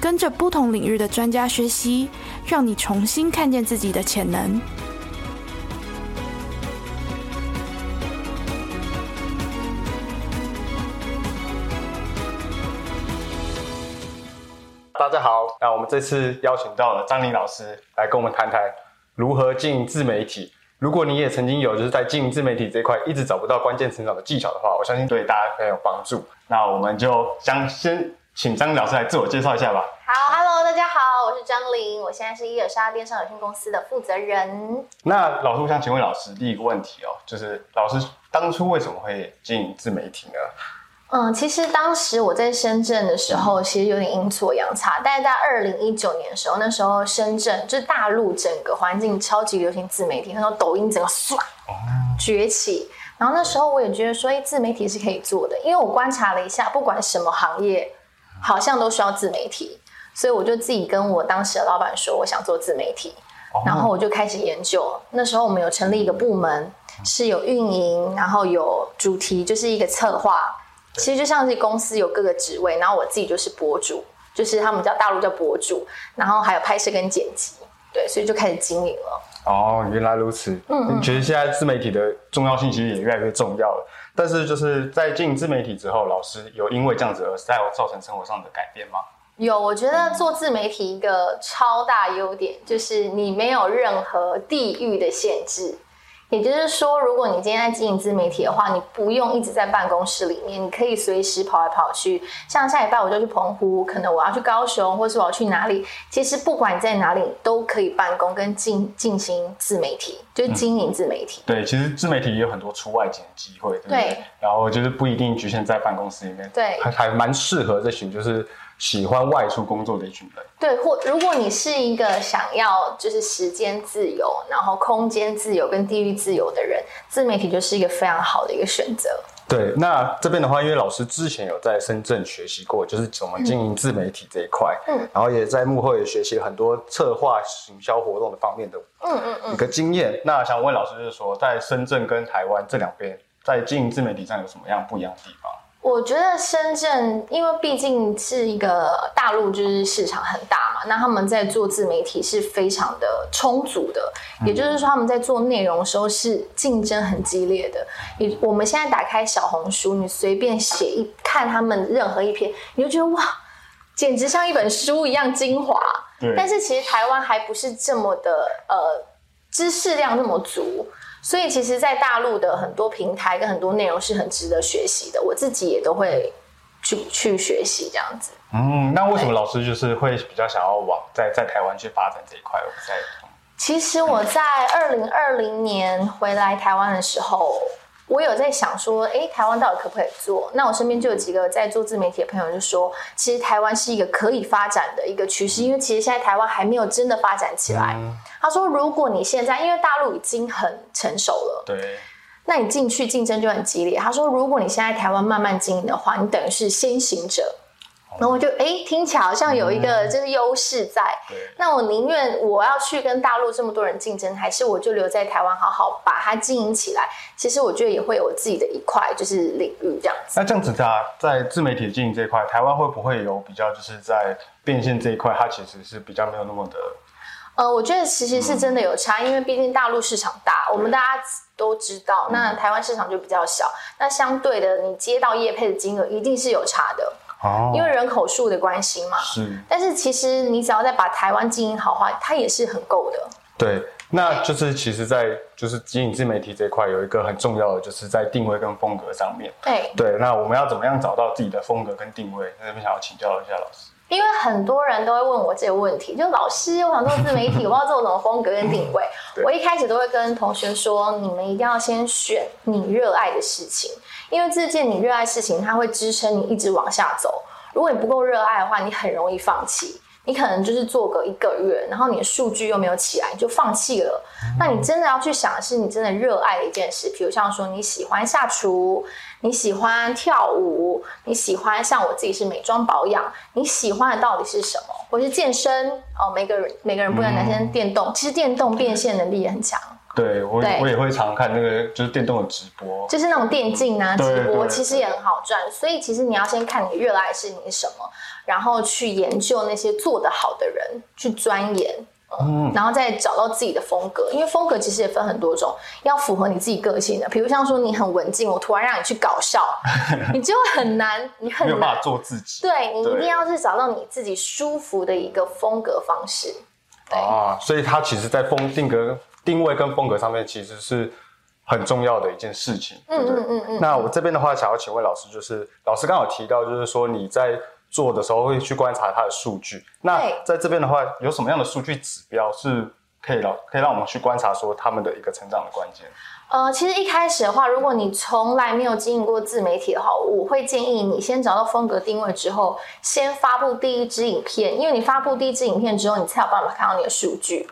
跟着不同领域的专家学习，让你重新看见自己的潜能。大家好，那我们这次邀请到了张琳老师来跟我们谈谈如何进自媒体。如果你也曾经有就是在经营自媒体这一块一直找不到关键成长的技巧的话，我相信对大家很有帮助。那我们就将先请张老师来自我介绍一下吧。好，Hello，大家好，我是张琳，我现在是伊尔莎电商有限公司的负责人。那老师，我想请问老师第一个问题哦，就是老师当初为什么会经营自媒体呢？嗯，其实当时我在深圳的时候，其实有点阴错阳差。但是在二零一九年的时候，那时候深圳就是大陆整个环境超级流行自媒体，那时候抖音整个唰崛起。然后那时候我也觉得说，哎，自媒体是可以做的，因为我观察了一下，不管什么行业，好像都需要自媒体。所以我就自己跟我当时的老板说，我想做自媒体。然后我就开始研究。那时候我们有成立一个部门，是有运营，然后有主题，就是一个策划。其实就像是公司有各个职位，然后我自己就是博主，就是他们叫大陆叫博主，然后还有拍摄跟剪辑，对，所以就开始经营了。哦，原来如此。嗯，你觉得现在自媒体的重要性其实也越来越重要了。但是就是在进自媒体之后，老师有因为这样子而在造成生活上的改变吗？有，我觉得做自媒体一个超大优点就是你没有任何地域的限制。也就是说，如果你今天在经营自媒体的话，你不用一直在办公室里面，你可以随时跑来跑去。像下礼拜我就去澎湖，可能我要去高雄，或是我要去哪里，其实不管你在哪里都可以办公跟进进行自媒体，就是经营自媒体。对，其实自媒体也有很多出外景的机会，对不对？然后就是不一定局限在办公室里面，对，还还蛮适合这群就是。喜欢外出工作的一群人，对，或如果你是一个想要就是时间自由，然后空间自由跟地域自由的人，自媒体就是一个非常好的一个选择。对，那这边的话，因为老师之前有在深圳学习过，就是怎么经营自媒体这一块，嗯，然后也在幕后也学习了很多策划、行销活动的方面的，嗯嗯嗯，一个经验。那想问老师，就是说，在深圳跟台湾这两边，在经营自媒体上有什么样不一样的地方？我觉得深圳，因为毕竟是一个大陆，就是市场很大嘛，那他们在做自媒体是非常的充足的，也就是说他们在做内容的时候是竞争很激烈的。你我们现在打开小红书，你随便写一看他们任何一篇，你就觉得哇，简直像一本书一样精华。但是其实台湾还不是这么的呃知识量那么足。所以，其实，在大陆的很多平台跟很多内容是很值得学习的，我自己也都会去去学习这样子。嗯，那为什么老师就是会比较想要往在在台湾去发展这一块？在其实我在二零二零年回来台湾的时候。我有在想说，哎，台湾到底可不可以做？那我身边就有几个在做自媒体的朋友就说，其实台湾是一个可以发展的一个趋势，因为其实现在台湾还没有真的发展起来。他说，如果你现在因为大陆已经很成熟了，对，那你进去竞争就很激烈。他说，如果你现在台湾慢慢经营的话，你等于是先行者。然后我就哎，听起来好像有一个就是优势在。那我宁愿我要去跟大陆这么多人竞争，还是我就留在台湾好好把它经营起来？其实我觉得也会有自己的一块就是领域这样子。那这样子在在自媒体经营这一块，台湾会不会有比较就是在变现这一块，它其实是比较没有那么的？呃，我觉得其实是真的有差，因为毕竟大陆市场大，我们大家都知道，那台湾市场就比较小，那相对的你接到业配的金额一定是有差的。哦，因为人口数的关系嘛，是。但是其实你只要再把台湾经营好话，它也是很够的。对，那就是其实，在就是经营自媒体这块有一个很重要的，就是在定位跟风格上面。对对，那我们要怎么样找到自己的风格跟定位？那边想要请教一下老师。因为很多人都会问我这个问题，就老师，我想做自媒体，我不知道做什么风格跟定位？我一开始都会跟同学说，你们一定要先选你热爱的事情。因为这件你热爱事情，它会支撑你一直往下走。如果你不够热爱的话，你很容易放弃。你可能就是做个一个月，然后你的数据又没有起来，你就放弃了。那你真的要去想的，是你真的热爱的一件事，比如像说你喜欢下厨，你喜欢跳舞，你喜欢像我自己是美妆保养，你喜欢的到底是什么？或是健身哦，每个人每个人不一样，男生电动，其实电动变现能力也很强。对我我也会常看那个就是电动的直播，就是那种电竞啊直播，其实也很好赚。所以其实你要先看你热爱的事情是什么，然后去研究那些做得好的人，去钻研，嗯，然后再找到自己的风格。因为风格其实也分很多种，要符合你自己个性的。比如像说你很文静，我突然让你去搞笑，你就很难，你很没有办法做自己。对你一定要是找到你自己舒服的一个风格方式。啊，所以他其实，在风定格。定位跟风格上面其实是很重要的一件事情。嗯嗯嗯嗯。那我这边的话，想要请问老师，就是老师刚好提到，就是说你在做的时候会去观察它的数据。那在这边的话，有什么样的数据指标是可以让可以让我们去观察说他们的一个成长的关键？呃，其实一开始的话，如果你从来没有经营过自媒体的话，我会建议你先找到风格定位之后，先发布第一支影片，因为你发布第一支影片之后，你才有办法看到你的数据。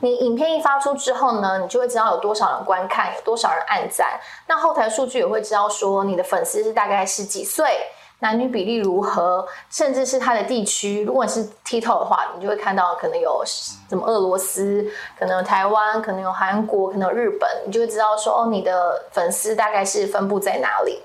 你影片一发出之后呢，你就会知道有多少人观看，有多少人按赞，那后台数据也会知道说你的粉丝是大概是几岁。男女比例如何，甚至是它的地区，如果是 TikTok 的话，你就会看到可能有什么俄罗斯，可能有台湾，可能有韩国，可能有日本，你就会知道说哦，你的粉丝大概是分布在哪里。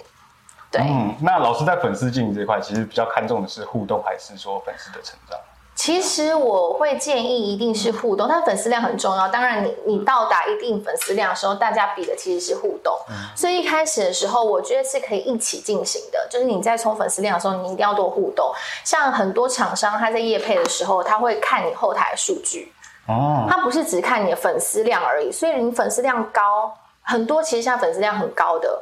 对，那老师在粉丝经营这块，其实比较看重的是互动，还是说粉丝的成长？其实我会建议一定是互动，但粉丝量很重要。当然，你你到达一定粉丝量的时候，大家比的其实是互动。所以一开始的时候，我觉得是可以一起进行的。就是你在冲粉丝量的时候，你一定要多互动。像很多厂商他在业配的时候，他会看你后台数据哦，他不是只看你的粉丝量而已。所以你粉丝量高，很多其实像粉丝量很高的，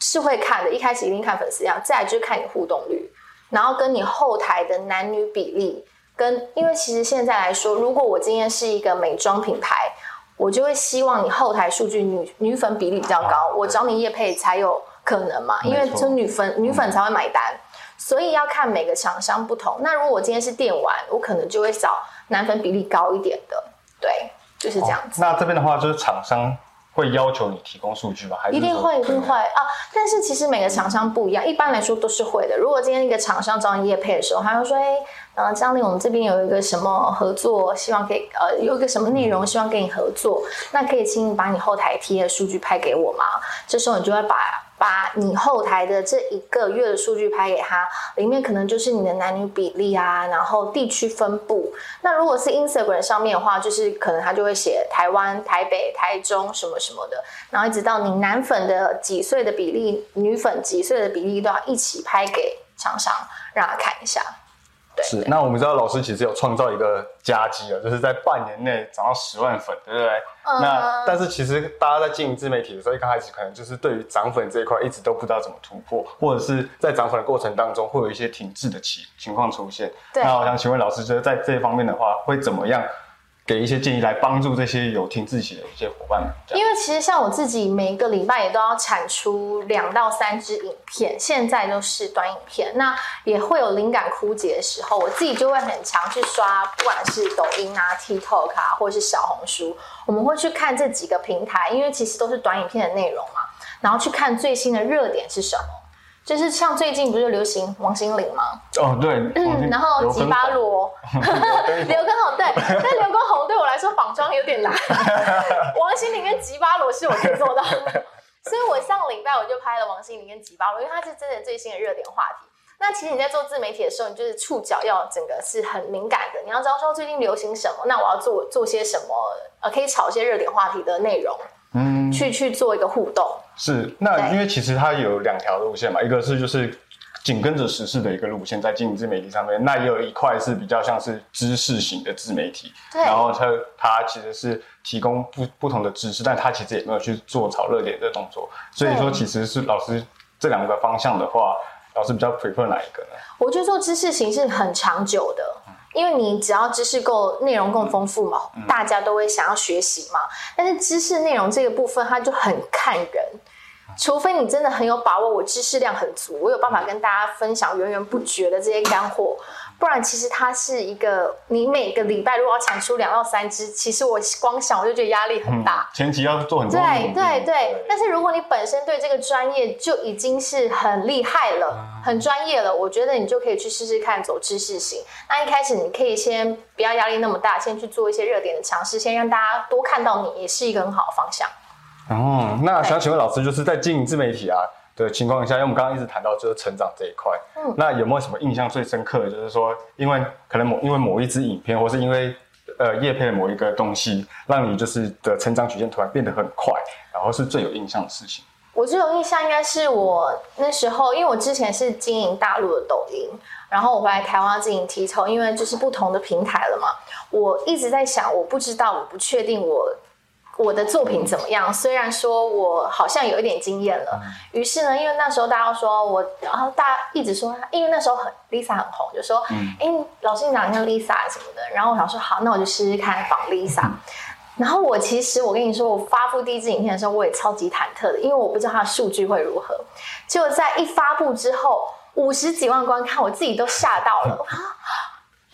是会看的。一开始一定看粉丝量，再来就是看你互动率，然后跟你后台的男女比例。跟，因为其实现在来说，如果我今天是一个美妆品牌，我就会希望你后台数据女女粉比例比较高，我找你叶配才有可能嘛，因为就女粉女粉才会买单，所以要看每个厂商不同。那如果我今天是电玩，我可能就会找男粉比例高一点的，对，就是这样子。那这边的话就是厂商。会要求你提供数据吗？还是一定会一定会啊！但是其实每个厂商不一样，一般来说都是会的。如果今天一个厂商找你业配的时候，他会说：“哎，呃，张琳，我们这边有一个什么合作，希望可以呃有一个什么内容，希望跟你合作，那可以请你把你后台贴的数据拍给我吗？”这时候你就会把。把你后台的这一个月的数据拍给他，里面可能就是你的男女比例啊，然后地区分布。那如果是 Instagram 上面的话，就是可能他就会写台湾、台北、台中什么什么的，然后一直到你男粉的几岁的比例，女粉几岁的比例都要一起拍给厂商，让他看一下。是，那我们知道老师其实有创造一个佳绩了，就是在半年内涨到十万粉，对不对？那但是其实大家在经营自媒体的时候，一刚开始可能就是对于涨粉这一块一直都不知道怎么突破，或者是在涨粉的过程当中会有一些停滞的情情况出现。那我想请问老师，就是在这一方面的话，会怎么样？给一些建议来帮助这些有听自己的一些伙伴们。因为其实像我自己，每一个礼拜也都要产出两到三支影片，现在都是短影片，那也会有灵感枯竭的时候，我自己就会很强去刷，不管是抖音啊、TikTok 啊，或者是小红书，我们会去看这几个平台，因为其实都是短影片的内容嘛，然后去看最新的热点是什么。就是像最近不是流行王心凌吗？哦，对，嗯，然后吉巴罗，刘畊宏，对，但刘畊宏对我来说仿妆有点难，王心凌跟吉巴罗是我可以做到的，所以我上礼拜我就拍了王心凌跟吉巴罗，因为它是真的最新的热点话题。那其实你在做自媒体的时候，你就是触角要整个是很敏感的，你要知道说最近流行什么，那我要做做些什么，呃，可以炒一些热点话题的内容。嗯，去去做一个互动是那，因为其实它有两条路线嘛，一个是就是紧跟着时事的一个路线，在经营自媒体上面，那也有一块是比较像是知识型的自媒体，对，然后它它其实是提供不不同的知识，但它其实也没有去做炒热点的动作，所以说其实是老师这两个方向的话，老师比较 prefer 哪一个呢？我觉得做知识型是很长久的。因为你只要知识够，内容够丰富嘛，大家都会想要学习嘛。但是知识内容这个部分，它就很看人，除非你真的很有把握，我知识量很足，我有办法跟大家分享源源不绝的这些干货。不然其实它是一个，你每个礼拜如果要产出两到三支，其实我光想我就觉得压力很大。前期要做很多对对对，但是如果你本身对这个专业就已经是很厉害了、很专业了，我觉得你就可以去试试看走知识型。那一开始你可以先不要压力那么大，先去做一些热点的尝试，先让大家多看到你，也是一个很好的方向。哦，那想请问老师，就是在经营自媒体啊的情况下，因为我们刚刚一直谈到就是成长这一块，嗯，那有没有什么印象最深刻的？就是说，因为可能某因为某一支影片，或是因为呃叶配的某一个东西，让你就是的成长曲线突然变得很快，然后是最有印象的事情。我最有印象应该是我那时候，因为我之前是经营大陆的抖音，然后我回来台湾经营 TikTok，因为就是不同的平台了嘛，我一直在想，我不知道，我不确定我。我的作品怎么样？虽然说我好像有一点经验了，于是呢，因为那时候大家说我，然后大家一直说，因为那时候很 Lisa 很红，就说，哎，老师你长得像 Lisa 什么的。然后我想说，好，那我就试试看仿 Lisa。然后我其实我跟你说，我发布第一支影片的时候，我也超级忐忑的，因为我不知道它的数据会如何。结果在一发布之后，五十几万观看，我自己都吓到了。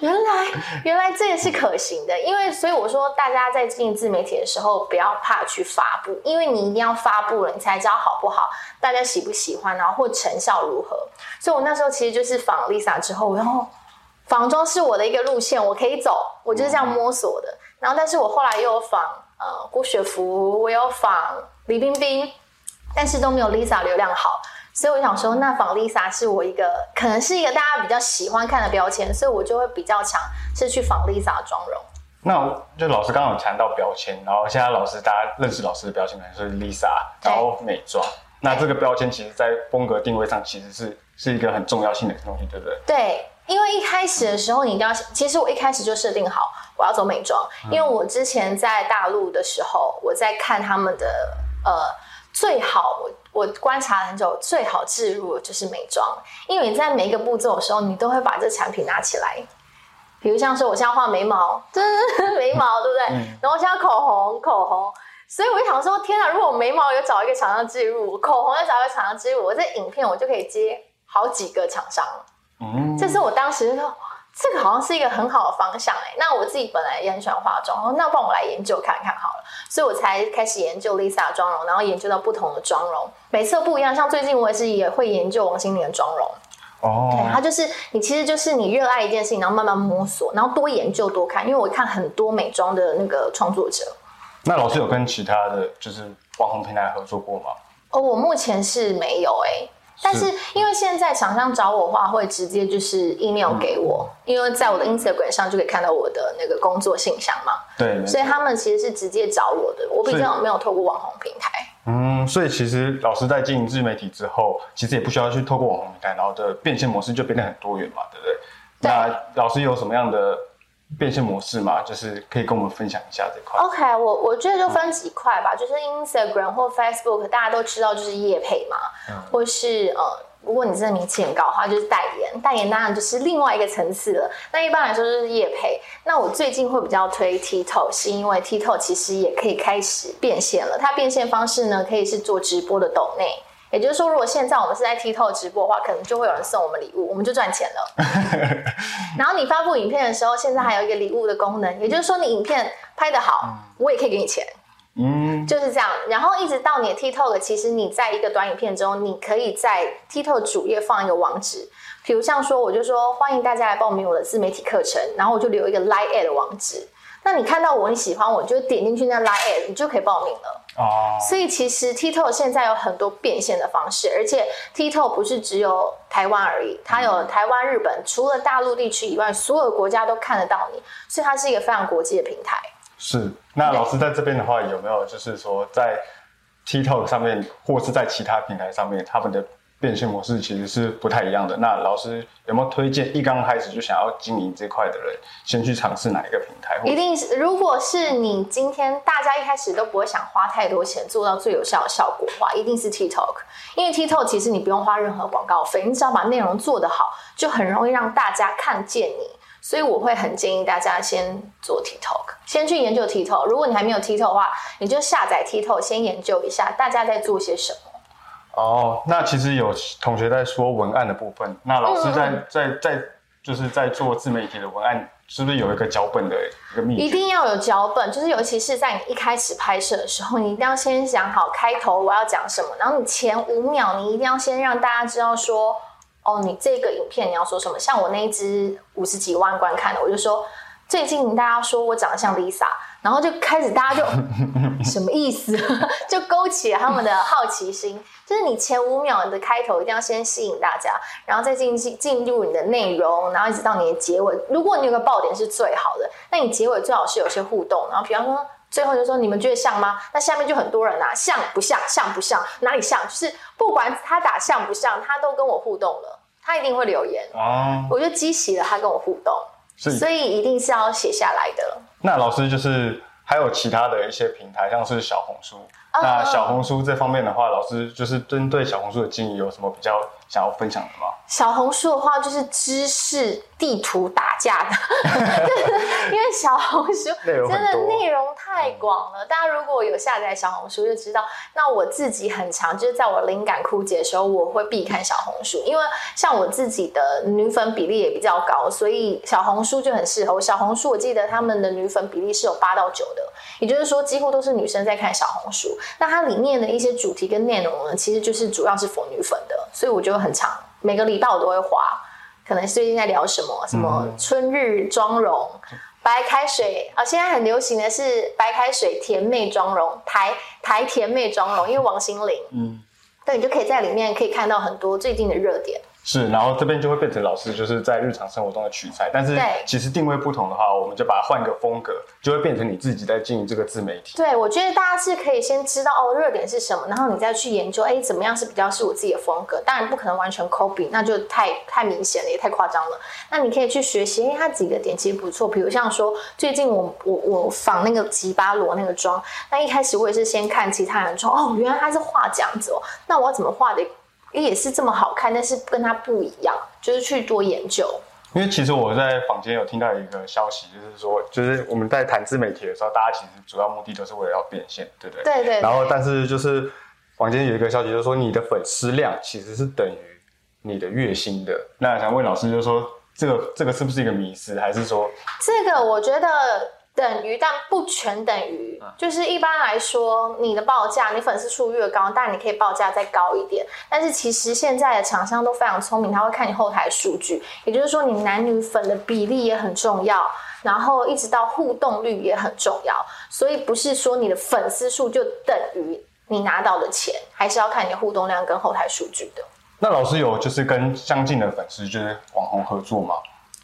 原来，原来这也是可行的，因为所以我说，大家在经营自媒体的时候，不要怕去发布，因为你一定要发布了，你才知道好不好，大家喜不喜欢，然后或成效如何。所以我那时候其实就是仿 Lisa 之后，然后仿妆是我的一个路线，我可以走，我就是这样摸索的。然后，但是我后来又有仿呃郭雪芙，我有仿李冰冰，但是都没有 Lisa 流量好。所以我想说，那仿 Lisa 是我一个可能是一个大家比较喜欢看的标签，所以我就会比较强是去仿 Lisa 的妆容。那就老师刚刚有谈到标签，然后现在老师大家认识老师的标签可能是 Lisa，然后美妆。那这个标签其实在风格定位上其实是是一个很重要性的东西，对不对？对，因为一开始的时候你一定要，其实我一开始就设定好我要走美妆，因为我之前在大陆的时候，我在看他们的呃。最好我我观察很久，最好置入的就是美妆，因为你在每一个步骤的时候，你都会把这产品拿起来。比如像说，我现在画眉毛，眉毛对不对？然后现在口红，口红。所以我就想说，天哪！如果我眉毛有找一个厂商置入，口红要找一个厂商置入，我这影片我就可以接好几个厂商。嗯，这是我当时说。这个好像是一个很好的方向哎，那我自己本来也很喜欢化妆，那帮我来研究看看好了，所以我才开始研究 Lisa 妆容，然后研究到不同的妆容，每次不一样。像最近我也是也会研究王心凌的妆容，哦，对，它就是你其实就是你热爱一件事情，然后慢慢摸索，然后多研究多看，因为我看很多美妆的那个创作者。那老师有跟其他的就是网红平台合作过吗？哦，我目前是没有哎。但是因为现在厂商找我话，会直接就是 email 给我，因为在我的 Instagram 上就可以看到我的那个工作信箱嘛。对，所以他们其实是直接找我的，我比较没有透过网红平台。嗯，所以其实老师在经营自媒体之后，其实也不需要去透过网红平台，然后的变现模式就变得很多元嘛，对不对？那老师有什么样的？变现模式嘛，就是可以跟我们分享一下这块。OK，我我觉得就分几块吧，就是 Instagram 或 Facebook，大家都知道就是业配嘛，或是呃，如果你真的名气很高的话，就是代言。代言当然就是另外一个层次了。那一般来说就是业配。那我最近会比较推 TikTok，是因为 TikTok 其实也可以开始变现了。它变现方式呢，可以是做直播的抖内。也就是说，如果现在我们是在 TikTok 直播的话，可能就会有人送我们礼物，我们就赚钱了。然后你发布影片的时候，现在还有一个礼物的功能，也就是说，你影片拍得好，我也可以给你钱。嗯，就是这样。然后一直到你的 TikTok，其实你在一个短影片中，你可以在 TikTok 主页放一个网址，比如像说，我就说欢迎大家来报名我的自媒体课程，然后我就留一个 Line a d 的网址。那你看到我，你喜欢我，就点进去那 Line d 你就可以报名了。哦，所以其实 TikTok 现在有很多变现的方式，而且 TikTok 不是只有台湾而已，它有台湾、日本，除了大陆地区以外，所有国家都看得到你，所以它是一个非常国际的平台。是，那老师在这边的话，有没有就是说在 TikTok 上面，或是在其他平台上面，他们的？变现模式其实是不太一样的。那老师有没有推荐一刚开始就想要经营这块的人，先去尝试哪一个平台？一定是，如果是你今天大家一开始都不会想花太多钱做到最有效的效果的话，一定是 TikTok。因为 TikTok 其实你不用花任何广告费，你只要把内容做得好，就很容易让大家看见你。所以我会很建议大家先做 TikTok，先去研究 TikTok。如果你还没有 TikTok 的话，你就下载 TikTok，先研究一下大家在做些什么。哦，那其实有同学在说文案的部分，那老师在在在就是在做自媒体的文案，是不是有一个脚本的一个秘诀？一定要有脚本，就是尤其是在你一开始拍摄的时候，你一定要先想好开头我要讲什么，然后你前五秒你一定要先让大家知道说，哦，你这个影片你要说什么。像我那一支五十几万观看的，我就说最近大家说我长得像 Lisa。然后就开始，大家就 什么意思？就勾起了他们的好奇心。就是你前五秒的开头一定要先吸引大家，然后再进进进入你的内容，然后一直到你的结尾。如果你有个爆点是最好的，那你结尾最好是有些互动。然后比方说最后就说你们觉得像吗？那下面就很多人啊，像不像？像不像？哪里像？就是不管他打像不像，他都跟我互动了，他一定会留言。哦，我就激起了他跟我互动，所以一定是要写下来的。那老师就是还有其他的一些平台，像是小红书。那小红书这方面的话，老师就是针对小红书的经营有什么比较想要分享的吗？小红书的话，就是知识地图打架的，因为小红书真的内容太广了。大家如果有下载小红书，就知道。那我自己很常就是在我灵感枯竭的时候，我会必看小红书，因为像我自己的女粉比例也比较高，所以小红书就很适合。小红书我记得他们的女粉比例是有八到九的，也就是说几乎都是女生在看小红书。那它里面的一些主题跟内容呢，其实就是主要是否女粉的，所以我觉得很长，每个礼拜我都会划。可能最近在聊什么？什么春日妆容、白开水啊？现在很流行的是白开水甜妹妆容，台台甜妹妆容，因为王心凌。嗯，对，你就可以在里面可以看到很多最近的热点。是，然后这边就会变成老师就是在日常生活中的取材，但是其实定位不同的话，我们就把它换个风格，就会变成你自己在经营这个自媒体。对，我觉得大家是可以先知道哦热点是什么，然后你再去研究，哎，怎么样是比较是我自己的风格。当然不可能完全 copy，那就太太明显了，也太夸张了。那你可以去学习，因为它几个点其实不错，比如像说最近我我我仿那个吉巴罗那个妆，那一开始我也是先看其他人妆，哦，原来他是画这样子哦，那我要怎么画的？也是这么好看，但是跟它不一样，就是去多研究。因为其实我在坊间有听到一个消息，就是说，就是我们在谈自媒体的时候，大家其实主要目的都是为了要变现，对不对？对对。然后，但是就是坊间有一个消息，就是说你的粉丝量其实是等于你的月薪的。那想问老师，就是说这个这个是不是一个迷思，还是说这个？我觉得。等于，但不全等于。就是一般来说，你的报价，你粉丝数越高，但你可以报价再高一点。但是其实现在的厂商都非常聪明，他会看你后台数据，也就是说你男女粉的比例也很重要，然后一直到互动率也很重要。所以不是说你的粉丝数就等于你拿到的钱，还是要看你的互动量跟后台数据的。那老师有就是跟相近的粉丝就是网红合作吗？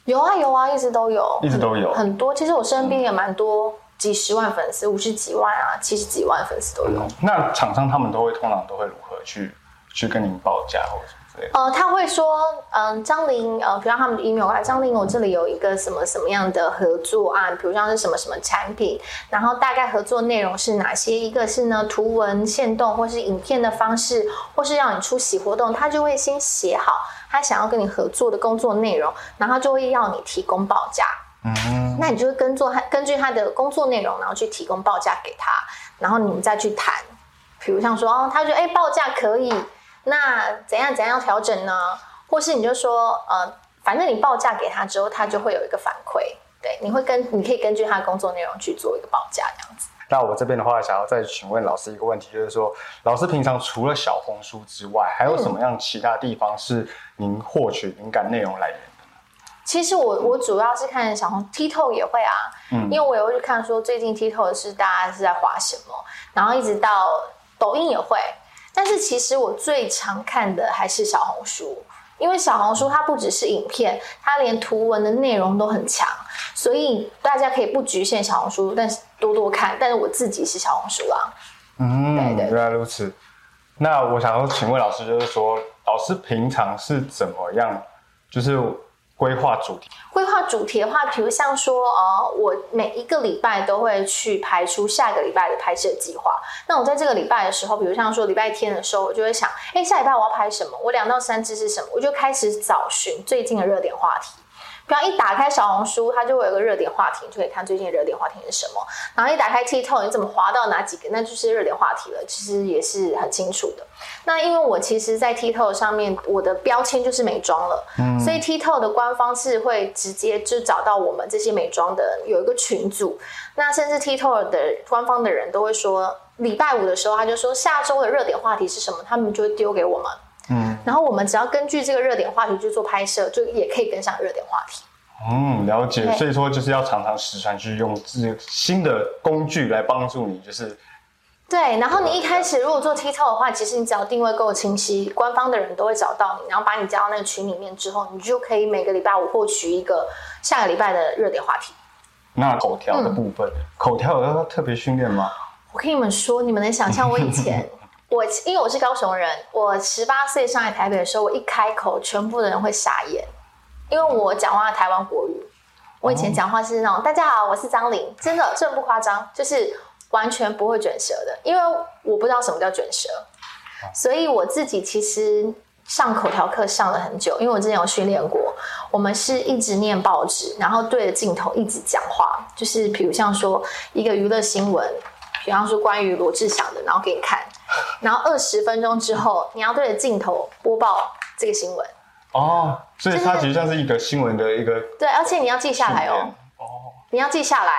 有啊有啊，一直都有，一直都有很多。其实我身边也蛮多，几十万粉丝，五十几万啊，七十几万粉丝都有。那厂商他们都会通常都会如何去去跟您报价或者什么？呃，他会说，嗯，张琳，呃，比如他们的 email 来，张琳，我这里有一个什么什么样的合作案，比如像是什么什么产品，然后大概合作内容是哪些？一个是呢图文线动，或是影片的方式，或是让你出席活动，他就会先写好。他想要跟你合作的工作内容，然后就会要你提供报价。嗯，那你就会跟做他根据他的工作内容，然后去提供报价给他，然后你们再去谈。比如像说哦，他觉得哎报价可以，那怎样怎样调整呢？或是你就说呃，反正你报价给他之后，他就会有一个反馈。对，你会跟你可以根据他的工作内容去做一个报价这样子。那我这边的话，想要再请问老师一个问题，就是说，老师平常除了小红书之外，还有什么样其他地方是您获取灵感内容来源的呢？其实我我主要是看小红 TikTok 也会啊，嗯，因为我也会去看说最近 TikTok 是大家是在划什么，然后一直到抖音也会，但是其实我最常看的还是小红书。因为小红书它不只是影片，它连图文的内容都很强，所以大家可以不局限小红书，但是多多看。但是我自己是小红书啊。嗯，对对原来如此。那我想要请问老师，就是说，老师平常是怎么样，就是？规划主题，规划主题的话，比如像说，呃，我每一个礼拜都会去排出下个礼拜的拍摄计划。那我在这个礼拜的时候，比如像说礼拜天的时候，我就会想，哎，下礼拜我要拍什么？我两到三支是什么？我就开始找寻最近的热点话题。比方一打开小红书，它就会有个热点话题，就可以看最近热点话题是什么。然后一打开 TikTok，你怎么滑到哪几个，那就是热点话题了。其实也是很清楚的。那因为我其实，在 TikTok 上面，我的标签就是美妆了，嗯，所以 TikTok 的官方是会直接就找到我们这些美妆的有一个群组。那甚至 TikTok 的官方的人都会说，礼拜五的时候他就说下周的热点话题是什么，他们就会丢给我们。嗯，然后我们只要根据这个热点话题去做拍摄，就也可以跟上热点话题。嗯，了解。所以说就是要常常时常去用这新的工具来帮助你，就是对。然后你一开始如果做 TikTok 的话，其实你只要定位够清晰，官方的人都会找到你，然后把你加到那个群里面之后，你就可以每个礼拜五获取一个下个礼拜的热点话题。那口条的部分，口条有要特别训练吗？我跟你们说，你们能想象我以前？我因为我是高雄人，我十八岁上来台北的时候，我一开口，全部的人会傻眼，因为我讲话台湾国语。我以前讲话是那种“大家好，我是张玲”，真的，这不夸张，就是完全不会卷舌的，因为我不知道什么叫卷舌，所以我自己其实上口条课上了很久，因为我之前有训练过。我们是一直念报纸，然后对着镜头一直讲话，就是比如像说一个娱乐新闻。比方说关于罗志祥的，然后给你看，然后二十分钟之后，你要对着镜头播报这个新闻。哦，所以它其实像是一个新闻的一个。对，而且你要记下来哦。哦。你要记下来，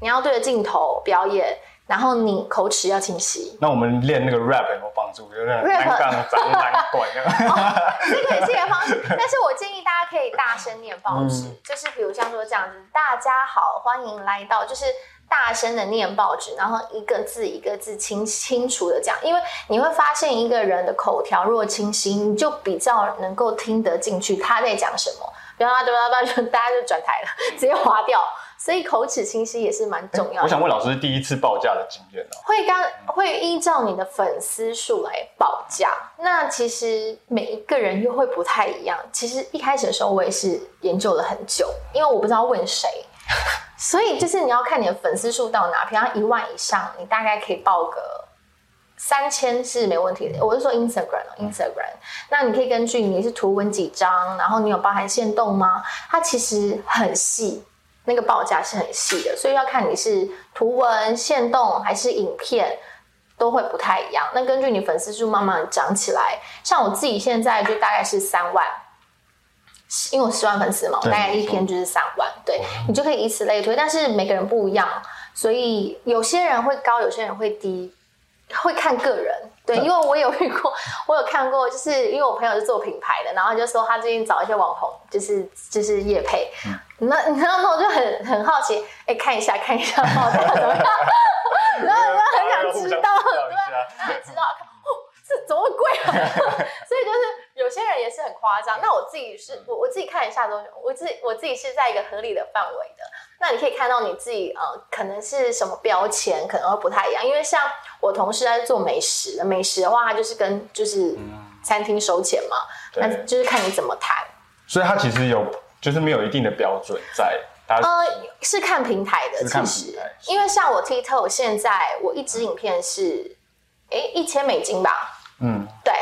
你要对着镜头表演，然后你口齿要清晰。那我们练那个 rap 有没有帮助？有点难杠长难短这样。这个也是一个方式，但是我建议大家可以大声念报纸，就是比如像说这样子，大家好，欢迎来到，就是。大声的念报纸，然后一个字一个字清清楚的讲，因为你会发现一个人的口条若清晰，你就比较能够听得进去他在讲什么。比方他对吧吧就大家就转台了，直接划掉。所以口齿清晰也是蛮重要的。我想问老师，第一次报价的经验呢？会刚会依照你的粉丝数来报价。那其实每一个人又会不太一样。其实一开始的时候，我也是研究了很久，因为我不知道问谁。所以就是你要看你的粉丝数到哪，比方一万以上，你大概可以报个三千是没问题的。我是说 Instagram，Instagram，那你可以根据你是图文几张，然后你有包含限动吗？它其实很细，那个报价是很细的，所以要看你是图文限动还是影片，都会不太一样。那根据你粉丝数慢慢涨起来，像我自己现在就大概是三万。因为我十万粉丝嘛，我大概一篇就是三万，对你就可以以此类推。但是每个人不一样，所以有些人会高，有些人会低，会看个人。对，因为我有遇过，我有看过，就是因为我朋友是做品牌的，然后就说他最近找一些网红，就是就是叶配。那然后我就很很好奇，哎，看一下看一下报价怎么样？然后我很想知道，对，知道，哦，这怎么贵啊？所以就是。有些人也是很夸张，那我自己是我我自己看一下都，我自己我自己是在一个合理的范围的。那你可以看到你自己呃，可能是什么标签可能会不太一样，因为像我同事在做美食的，美食的话，他就是跟就是餐厅收钱嘛，那就是看你怎么谈。所以他其实有就是没有一定的标准在，呃，是看平台的，其实，因为像我 TikTok 现在我一支影片是哎一千美金吧，嗯，对。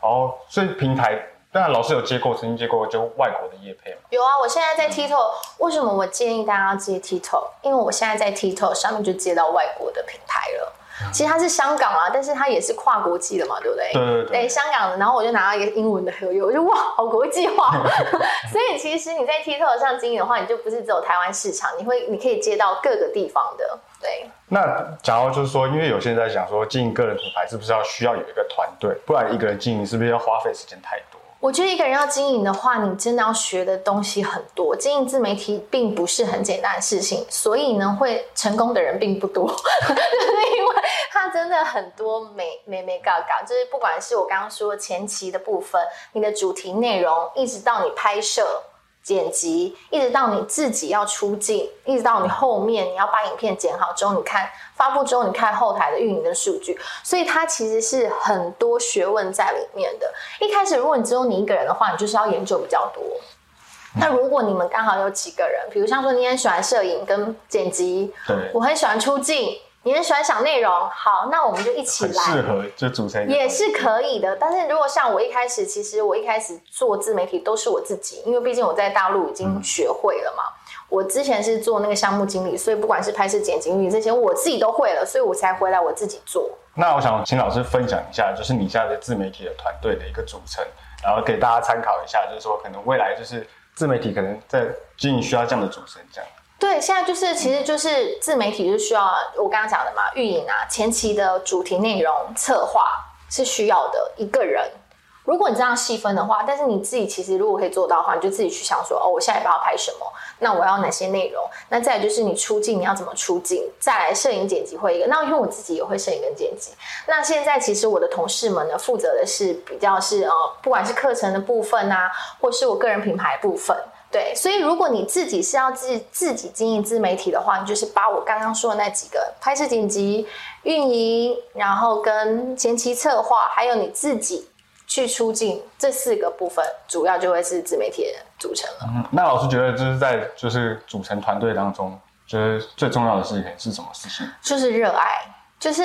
哦，所以平台，当然老师有接过，曾经接过就外国的业配嘛。有啊，我现在在 TikTok，为什么我建议大家要接 TikTok？因为我现在在 TikTok 上面就接到外国的品牌了。其实它是香港啊，但是它也是跨国际的嘛，对不对？对对对。哎，香港的，然后我就拿到一个英文的合约，我就哇，好国际化。所以其实你在 TikTok 上经营的话，你就不是只有台湾市场，你会你可以接到各个地方的。对。那假如就是说，因为有些人在想说，经营个人品牌是不是要需要有一个团队，不然一个人经营是不是要花费时间太多？我觉得一个人要经营的话，你真的要学的东西很多。经营自媒体并不是很简单的事情，所以呢，会成功的人并不多，就 是因为他真的很多没没没嘎嘎，就是不管是我刚刚说前期的部分，你的主题内容，一直到你拍摄。剪辑一直到你自己要出镜，一直到你后面你要把影片剪好之后，你看发布之后，你看后台的运营的数据，所以它其实是很多学问在里面的。一开始如果你只有你一个人的话，你就是要研究比较多。那如果你们刚好有几个人，比如像说你很喜欢摄影跟剪辑，对我很喜欢出镜，你很喜欢想内容，好，那我们就一起来，适合就组成也是可以的。但是如果像我一开始，其实我一开始做自媒体都是我自己，因为毕竟我在大陆已经学会了嘛。我之前是做那个项目经理，所以不管是拍摄、剪辑、这些，我自己都会了，所以我才回来我自己做。那我想请老师分享一下，就是你现在的自媒体的团队的一个组成，然后给大家参考一下，就是说可能未来就是自媒体可能在经营需要这样的组成，这样。对，现在就是其实就是自媒体是需要我刚刚讲的嘛，运营啊，前期的主题内容策划是需要的一个人。如果你这样细分的话，但是你自己其实如果可以做到的话，你就自己去想说，哦，我下一步要拍什么？那我要哪些内容？那再就是你出镜，你要怎么出镜？再来摄影剪辑会一个。那因为我自己也会摄影跟剪辑。那现在其实我的同事们呢，负责的是比较是呃，不管是课程的部分啊，或是我个人品牌部分。对，所以如果你自己是要自自己经营自媒体的话，你就是把我刚刚说的那几个拍摄、剪辑、运营，然后跟前期策划，还有你自己。去出镜这四个部分，主要就会是自媒体人组成了。嗯，那老师觉得就是在就是组成团队当中，就是最重要的事情是什么事情？就是热爱，就是。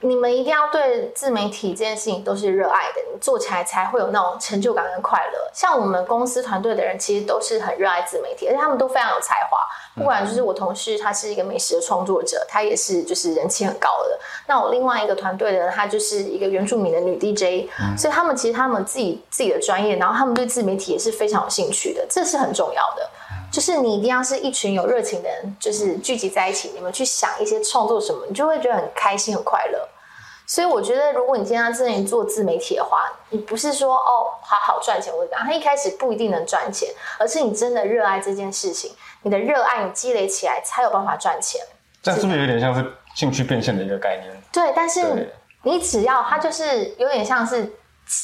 你们一定要对自媒体这件事情都是热爱的，你做起来才会有那种成就感跟快乐。像我们公司团队的人，其实都是很热爱自媒体，而且他们都非常有才华。不管就是我同事，他是一个美食的创作者，他也是就是人气很高的。那我另外一个团队的人，他就是一个原住民的女 DJ，所以他们其实他们自己自己的专业，然后他们对自媒体也是非常有兴趣的，这是很重要的。就是你一定要是一群有热情的人，就是聚集在一起，你们去想一些创作什么，你就会觉得很开心、很快乐。所以我觉得，如果你今天真的做自媒体的话，你不是说哦好好赚钱或者怎样，他一开始不一定能赚钱，而是你真的热爱这件事情，你的热爱你积累起来才有办法赚钱。这是不是有点像是兴趣变现的一个概念？对，但是你只要它就是有点像是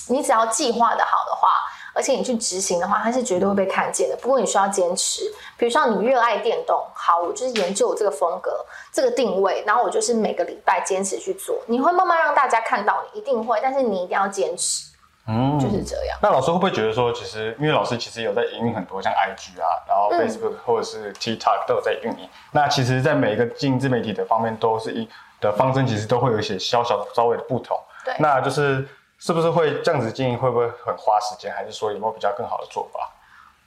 你只要计划的好的话。而且你去执行的话，它是绝对会被看见的。不过你需要坚持，比如说你热爱电动，好，我就是研究这个风格、这个定位，然后我就是每个礼拜坚持去做。你会慢慢让大家看到你，一定会，但是你一定要坚持。嗯，就是这样。那老师会不会觉得说，其实因为老师其实有在营运很多，像 IG 啊，然后 Facebook 或者是 TikTok 都有在运营。那其实，在每一个经营自媒体的方面，都是一的方针，其实都会有一些小小的稍微的不同。对，那就是。是不是会这样子经营？会不会很花时间？还是说有没有比较更好的做法？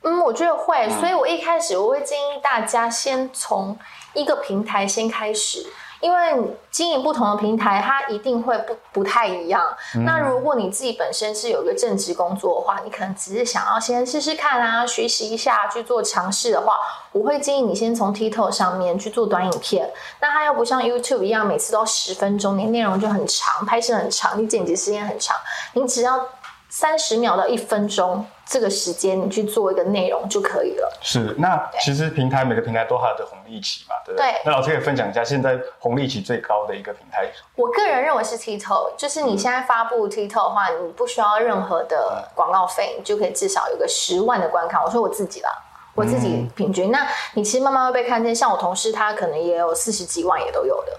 嗯，我觉得会。所以我一开始我会建议大家先从一个平台先开始。因为经营不同的平台，它一定会不不太一样。那如果你自己本身是有一个正职工作的话，你可能只是想要先试试看啊，学习一下去做尝试的话，我会建议你先从 TikTok 上面去做短影片。那它又不像 YouTube 一样，每次都十分钟，你内容就很长，拍摄很长，你剪辑时间很长，你只要。三十秒到一分钟这个时间，你去做一个内容就可以了。是，那其实平台每个平台都有它的红利期嘛，对不对？对。那老师可以分享一下现在红利期最高的一个平台。我个人认为是 TikTok，就是你现在发布 TikTok 的话，你不需要任何的广告费，你就可以至少有个十万的观看。我说我自己啦，我自己平均，那你其实慢慢会被看见。像我同事，他可能也有四十几万，也都有的。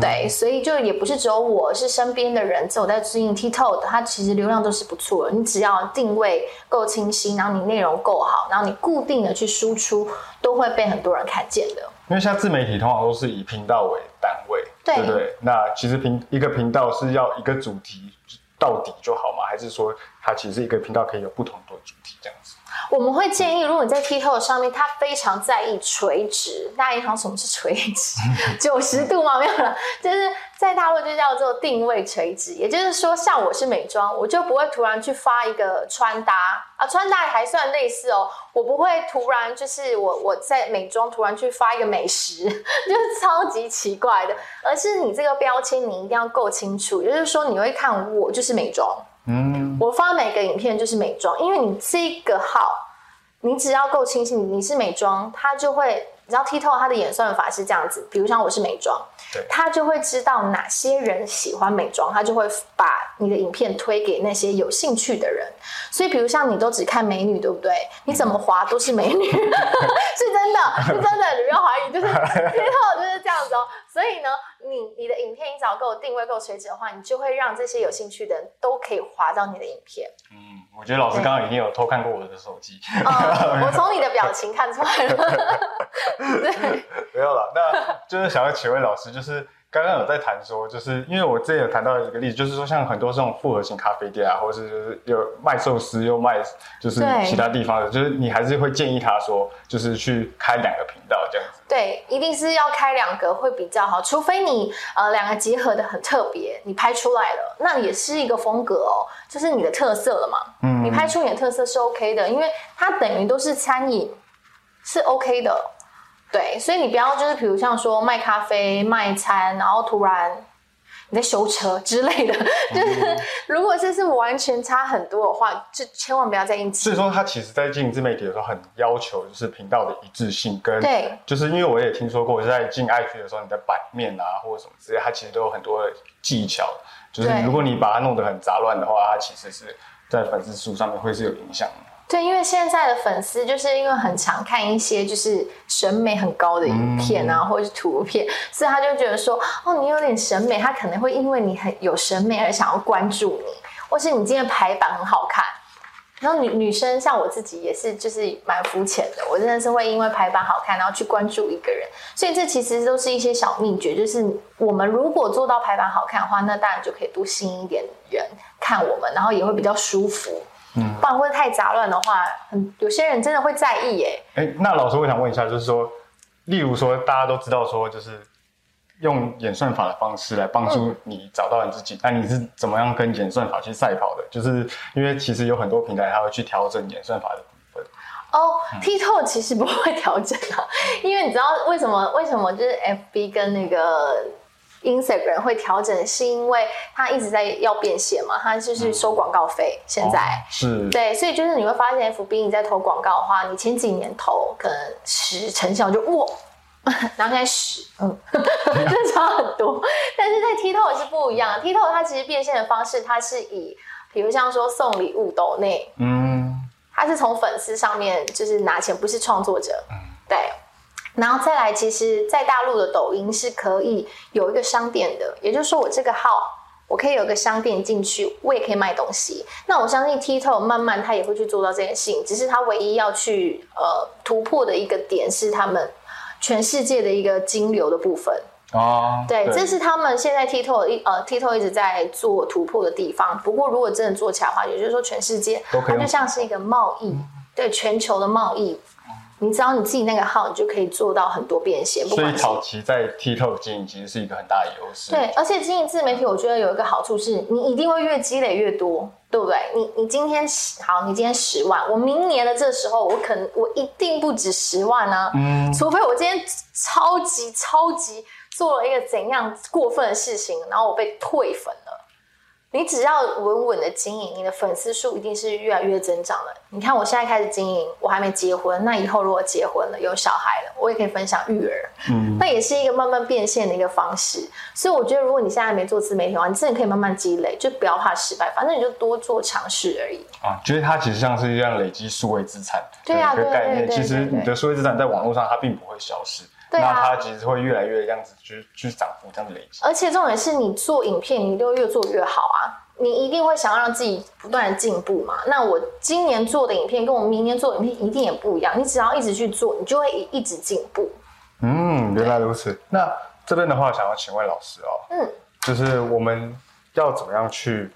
对，所以就也不是只有我是身边的人，只有在经营 TikTok，它其实流量都是不错的。你只要定位够清晰，然后你内容够好，然后你固定的去输出，都会被很多人看见的。因为像自媒体通常都是以频道为单位，对不对？那其实频一个频道是要一个主题到底就好吗？还是说它其实一个频道可以有不同的主题这样子？我们会建议，如果你在 TikTok 上面，他非常在意垂直。大家一想什么是垂直？九十度吗？没有了，就是在大陆就叫做定位垂直。也就是说，像我是美妆，我就不会突然去发一个穿搭啊，穿搭还算类似哦。我不会突然就是我我在美妆突然去发一个美食，就是超级奇怪的。而是你这个标签你一定要够清楚，也就是说你会看我就是美妆。嗯，我发每个影片就是美妆，因为你这个号，你只要够清晰，你是美妆，它就会。你知道 TikTok 它的演算法是这样子，比如像我是美妆，它就会知道哪些人喜欢美妆，它就会把你的影片推给那些有兴趣的人。所以，比如像你都只看美女，对不对？你怎么滑都是美女，是真的，是真的，你不要怀疑，就是 TikTok 就是这样子哦。所以呢，你你的影片一只要够定位够垂直的话，你就会让这些有兴趣的人都可以滑到你的影片。嗯，我觉得老师刚刚已经有偷看过我的手机，我从你的表情看出来了。对，没有了。那就是想要请问老师，就是刚刚有在谈说，就是因为我之前有谈到一个例子，就是说像很多这种复合型咖啡店啊，或者是就是有卖寿司又卖就是其他地方的，就是你还是会建议他说，就是去开两个频道这样子。对，一定是要开两个会比较好，除非你呃两个结合的很特别，你拍出来了，那也是一个风格哦，就是你的特色了嘛。嗯，你拍出你的特色是 OK 的，因为它等于都是餐饮，是 OK 的。对，所以你不要就是，比如像说卖咖啡、卖餐，然后突然你在修车之类的，就是 如果这是完全差很多的话，就千万不要再硬起。所以说，他其实在经营自媒体的时候，很要求就是频道的一致性跟对，就是因为我也听说过，在进 IG 的时候，你的版面啊或者什么之类，它其实都有很多的技巧，就是如果你把它弄得很杂乱的话，它其实是在粉丝数上面会是有影响的。对，因为现在的粉丝就是因为很常看一些就是审美很高的影片啊，或者是图片，所以他就觉得说，哦，你有点审美，他可能会因为你很有审美而想要关注你，或是你今天排版很好看。然后女女生像我自己也是，就是蛮肤浅的，我真的是会因为排版好看，然后去关注一个人。所以这其实都是一些小秘诀，就是我们如果做到排版好看的话，那当然就可以多吸引一点人看我们，然后也会比较舒服。嗯，不然会太杂乱的话，很有些人真的会在意耶。哎，那老师我想问一下，就是说，例如说大家都知道说，就是用演算法的方式来帮助你找到你自己，那你是怎么样跟演算法去赛跑的？就是因为其实有很多平台它会去调整演算法的部分。哦，TikTok 其实不会调整啊，因为你知道为什么？为什么就是 FB 跟那个？Instagram 会调整，是因为它一直在要变现嘛？它就是收广告费。现在是对，所以就是你会发现，FB 你在投广告的话，你前几年投可能十成效就哇，然后现在十，嗯，就差很多。但是在 TikTok 是不一样，TikTok 它其实变现的方式，它是以，比如像说送礼物抖内，嗯，它是从粉丝上面就是拿钱，不是创作者，嗯，对。然后再来，其实，在大陆的抖音是可以有一个商店的，也就是说，我这个号我可以有个商店进去，我也可以卖东西。那我相信 TikTok 慢慢他也会去做到这件事情，只是他唯一要去呃突破的一个点是他们全世界的一个金流的部分哦。对，这是他们现在 TikTok 一呃 TikTok 一直在做突破的地方。不过如果真的做起来的话，也就是说全世界它就像是一个贸易，对全球的贸易。你只要你自己那个号，你就可以做到很多变现。所以早期在 TikTok 经营其实是一个很大的优势。对，而且经营自媒体，我觉得有一个好处是，你一定会越积累越多，对不对？你你今天好，你今天十万，我明年的这时候，我可能我一定不止十万啊。嗯。除非我今天超级超级做了一个怎样过分的事情，然后我被退粉了。你只要稳稳的经营，你的粉丝数一定是越来越增长的。你看我现在开始经营，我还没结婚，那以后如果结婚了，有小孩了，我也可以分享育儿，嗯，那也是一个慢慢变现的一个方式。所以我觉得，如果你现在没做自媒体的话，你真的可以慢慢积累，就不要怕失败，反正你就多做尝试而已。啊，觉得它其实像是一样累积数位资产对啊，一个概念。其实你的数位资产在网络上它并不会消失。那它其实会越来越这样子去去涨幅，这样子累积。而且重点是你做影片，你就越做越好啊！你一定会想要让自己不断的进步嘛。那我今年做的影片跟我明年做的影片一定也不一样。你只要一直去做，你就会一直进步。嗯，原来如此。那这边的话，想要请问老师哦，嗯，就是我们要怎么样去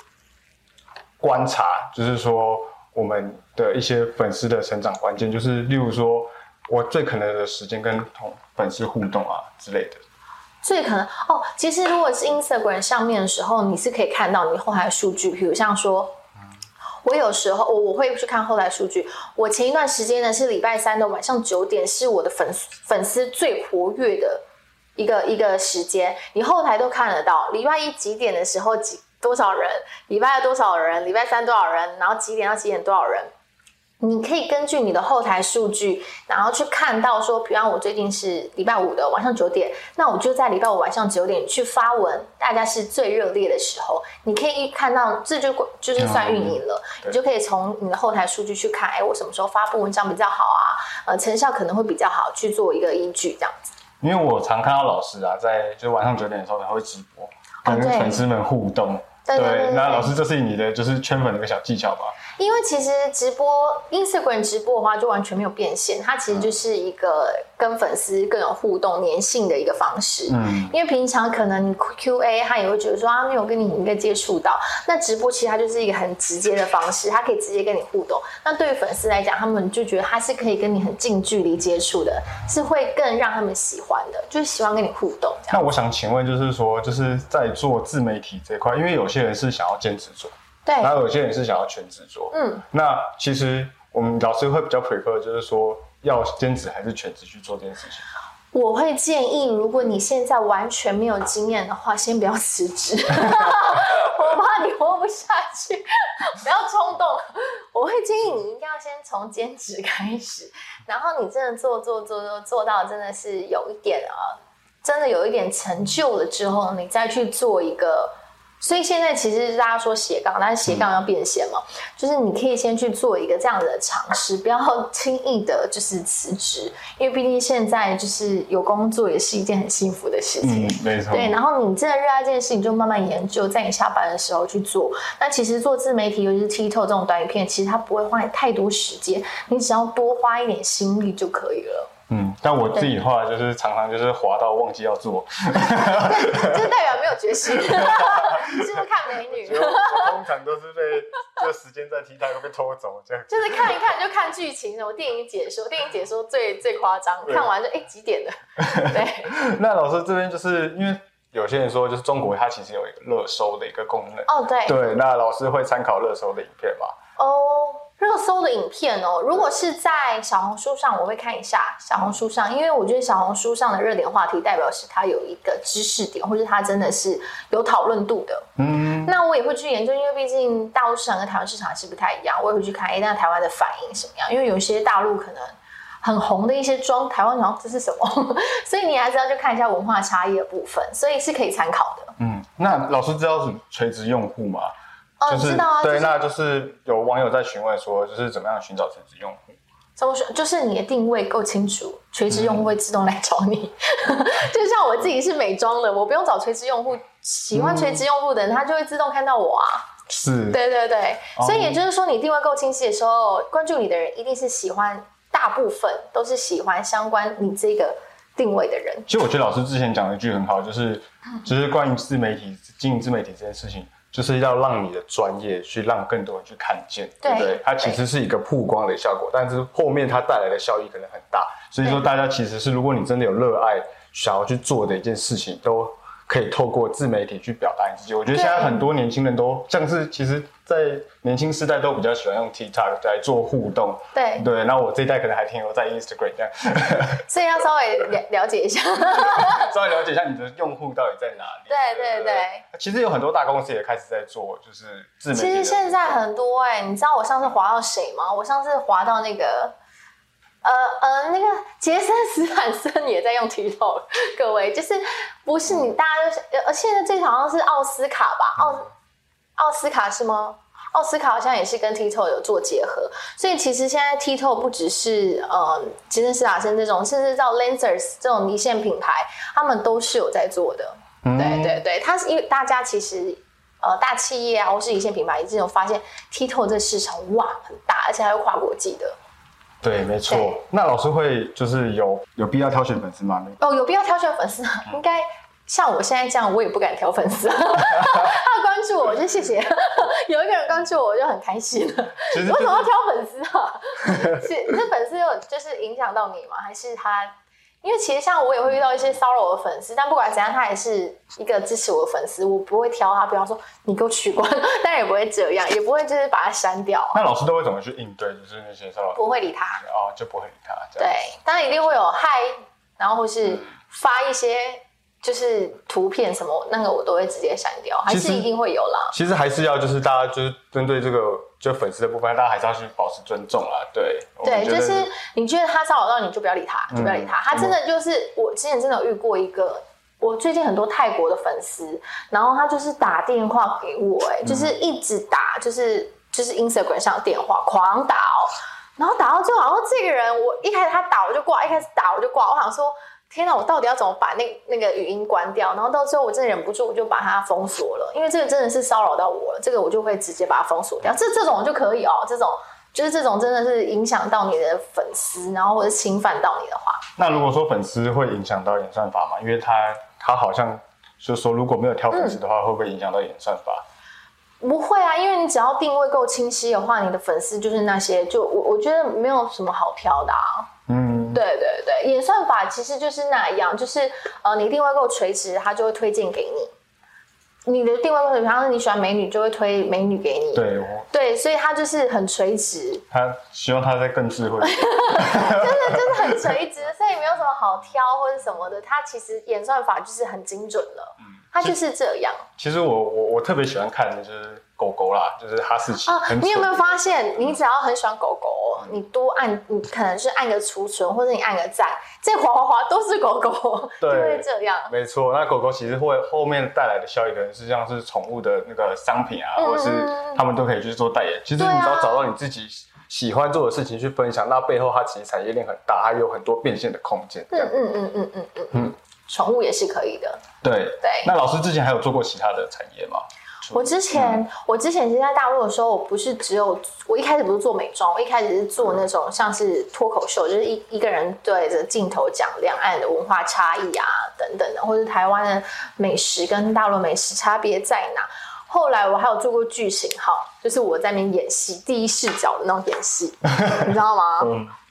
观察，就是说我们的一些粉丝的成长关键，就是例如说。我最可能的时间跟同粉丝互动啊之类的，最可能哦。其实如果是 Instagram 上面的时候，你是可以看到你后台数据，比如像说，我有时候我我会去看后台数据。我前一段时间呢是礼拜三的晚上九点，是我的粉粉丝最活跃的一个一个时间，你后台都看得到。礼拜一几点的时候几多少人，礼拜二多少人，礼拜三多少人，然后几点到几点多少人。你可以根据你的后台数据，然后去看到说，比方我最近是礼拜五的晚上九点，那我就在礼拜五晚上九点去发文，大家是最热烈的时候，你可以看到这就就是算运营了，你就可以从你的后台数据去看，哎，我什么时候发布文章比较好啊？呃，成效可能会比较好，去做一个依据这样子。因为我常看到老师啊，在就晚上九点的时候，他会直播，跟粉丝们互动。对，那老师，这是你的就是圈粉的一个小技巧吧？因为其实直播 Instagram 直播的话，就完全没有变现，它其实就是一个跟粉丝更有互动、粘性的一个方式。嗯，因为平常可能你 QA 他也会觉得说啊，没有跟你一个接触到，那直播其实它就是一个很直接的方式，它可以直接跟你互动。那对于粉丝来讲，他们就觉得他是可以跟你很近距离接触的，是会更让他们喜欢的，就是喜欢跟你互动。那我想请问，就是说，就是在做自媒体这块，因为有些人是想要兼职做。对，然后有些人是想要全职做，嗯，那其实我们老师会比较 prefer，就是说要兼职还是全职去做这件事情。我会建议，如果你现在完全没有经验的话，先不要辞职，我怕你活不下去。不要冲动，我会建议你一定要先从兼职开始，然后你真的做做做做做到真的是有一点啊，真的有一点成就了之后，你再去做一个。所以现在其实大家说斜杠，但是斜杠要变现嘛，就是你可以先去做一个这样子的尝试，不要轻易的就是辞职，因为毕竟现在就是有工作也是一件很幸福的事情。嗯，没错。对，然后你真的热爱这件事情，就慢慢研究，在你下班的时候去做。那其实做自媒体，尤其是 TikTok 这种短影片，其实它不会花你太多时间，你只要多花一点心力就可以了。嗯，但我自己的话就是常常就是滑到忘记要做，就代表没有决心，是不是看美女？通常都是被这时间在踢台都被拖走这样。就是看一看就看剧情，什么电影解说，电影解说最最夸张，看完就哎几点了？对。那老师这边就是因为有些人说，就是中国它其实有一个热搜的一个功能哦，对对，那老师会参考热搜的影片吧？哦。热搜的影片哦，如果是在小红书上，我会看一下小红书上，因为我觉得小红书上的热点话题代表是它有一个知识点，或者它真的是有讨论度的。嗯，那我也会去研究，因为毕竟大陆市场跟台湾市场是不太一样，我也会去看，哎，那台湾的反应什么样？因为有些大陆可能很红的一些妆，台湾然后这是什么？所以你还是要去看一下文化差异的部分，所以是可以参考的。嗯，那老师知道是垂直用户吗？哦，知道啊。对，那就是有网友在询问说，就是怎么样寻找垂直用户？怎么说？就是你的定位够清楚，垂直用户会自动来找你。就像我自己是美妆的，我不用找垂直用户，喜欢垂直用户的人，他就会自动看到我啊。是，对对对。所以也就是说，你定位够清晰的时候，关注你的人一定是喜欢，大部分都是喜欢相关你这个定位的人。其实我觉得老师之前讲了一句很好，就是就是关于自媒体经营自媒体这件事情。就是要让你的专业去让更多人去看见，对不对？它其实是一个曝光的效果，但是后面它带来的效益可能很大。所以说，大家其实是如果你真的有热爱想要去做的一件事情，都。可以透过自媒体去表达你自己。我觉得现在很多年轻人都像是，其实，在年轻世代都比较喜欢用 TikTok 来做互动。对对，那我这一代可能还停留在 Instagram 这样。所以要稍微了了解一下，稍微了解一下你的用户到底在哪里。对对对。其实有很多大公司也开始在做，就是自媒体。其实现在很多哎，你知道我上次滑到谁吗？我上次滑到那个。呃呃，那个杰森斯坦森也在用 TikTok，各位就是不是你大家都是，呃，现在这好像是奥斯卡吧？奥奥斯卡是吗？奥斯卡好像也是跟 TikTok 有做结合，所以其实现在 TikTok 不只是呃杰森斯坦森这种，甚至到 Lancers 这种离线品牌，他们都是有在做的。对对对，它是因为大家其实呃大企业啊，或是一线品牌，已经有发现 TikTok 这市场哇很大，而且还有跨国际的。对，没错。那老师会就是有有必要挑选粉丝吗？哦，有必要挑选粉丝，应该像我现在这样，我也不敢挑粉丝。他关注我，就谢谢。有一个人关注我，我就很开心了。为什么要挑粉丝啊？是这粉丝有就是影响到你吗？还是他？因为其实像我也会遇到一些骚扰我的粉丝，但不管怎样，他也是一个支持我的粉丝，我不会挑他，比方说你给我取关，但也不会这样，也不会就是把他删掉。那老师都会怎么去应对？就是那些骚扰，不会理他哦，就不会理他。对，当然一定会有嗨，然后或是发一些。就是图片什么那个我都会直接删掉，还是一定会有啦。其实还是要就是大家就是针对这个就粉丝的部分，大家还是要去保持尊重啊。对对，就是你觉得他骚扰到你就不要理他，就不要理他。他真的就是我之前真的有遇过一个，我最近很多泰国的粉丝，然后他就是打电话给我，哎，就是一直打，就是就是 Instagram 上电话狂打哦，然后打到最后，然后这个人我一开始他打我就挂，一开始打我就挂，我想说。天哪，我到底要怎么把那那个语音关掉？然后到最后我真的忍不住，我就把它封锁了，因为这个真的是骚扰到我了，这个我就会直接把它封锁掉。这这种就可以哦，这种就是这种真的是影响到你的粉丝，然后或者侵犯到你的话，那如果说粉丝会影响到演算法吗？因为他他好像就是说如果没有挑粉丝的话，会不会影响到演算法？不会啊，因为你只要定位够清晰的话，你的粉丝就是那些，就我我觉得没有什么好挑的啊。嗯，对对对，演算法其实就是那样，就是呃，你定位够垂直，它就会推荐给你。你的定位够，比方说你喜欢美女，就会推美女给你。对，对，所以它就是很垂直。他希望他在更智慧。真的真的很垂直，所以没有什么好挑或者什么的。它其实演算法就是很精准了。嗯。它就是这样。其实我我我特别喜欢看的就是狗狗啦，就是哈士奇。啊，你有没有发现，你只要很喜欢狗狗，你多按，你可能是按个储存，或者你按个赞，这滑滑滑都是狗狗，就会这样。没错，那狗狗其实会后面带来的效益，可能是像是宠物的那个商品啊，或者是他们都可以去做代言。其实你只要找到你自己喜欢做的事情去分享，那背后它其实产业链很大，它有很多变现的空间。嗯嗯嗯嗯嗯嗯嗯。宠物也是可以的。对对，那老师之前还有做过其他的产业吗？我之前，我之前其实在大陆的时候，我不是只有我一开始不是做美妆，我一开始是做那种像是脱口秀，就是一一个人对着镜头讲两岸的文化差异啊等等的，或者台湾的美食跟大陆美食差别在哪。后来我还有做过剧情号，就是我在那边演戏，第一视角的那种演戏，你知道吗？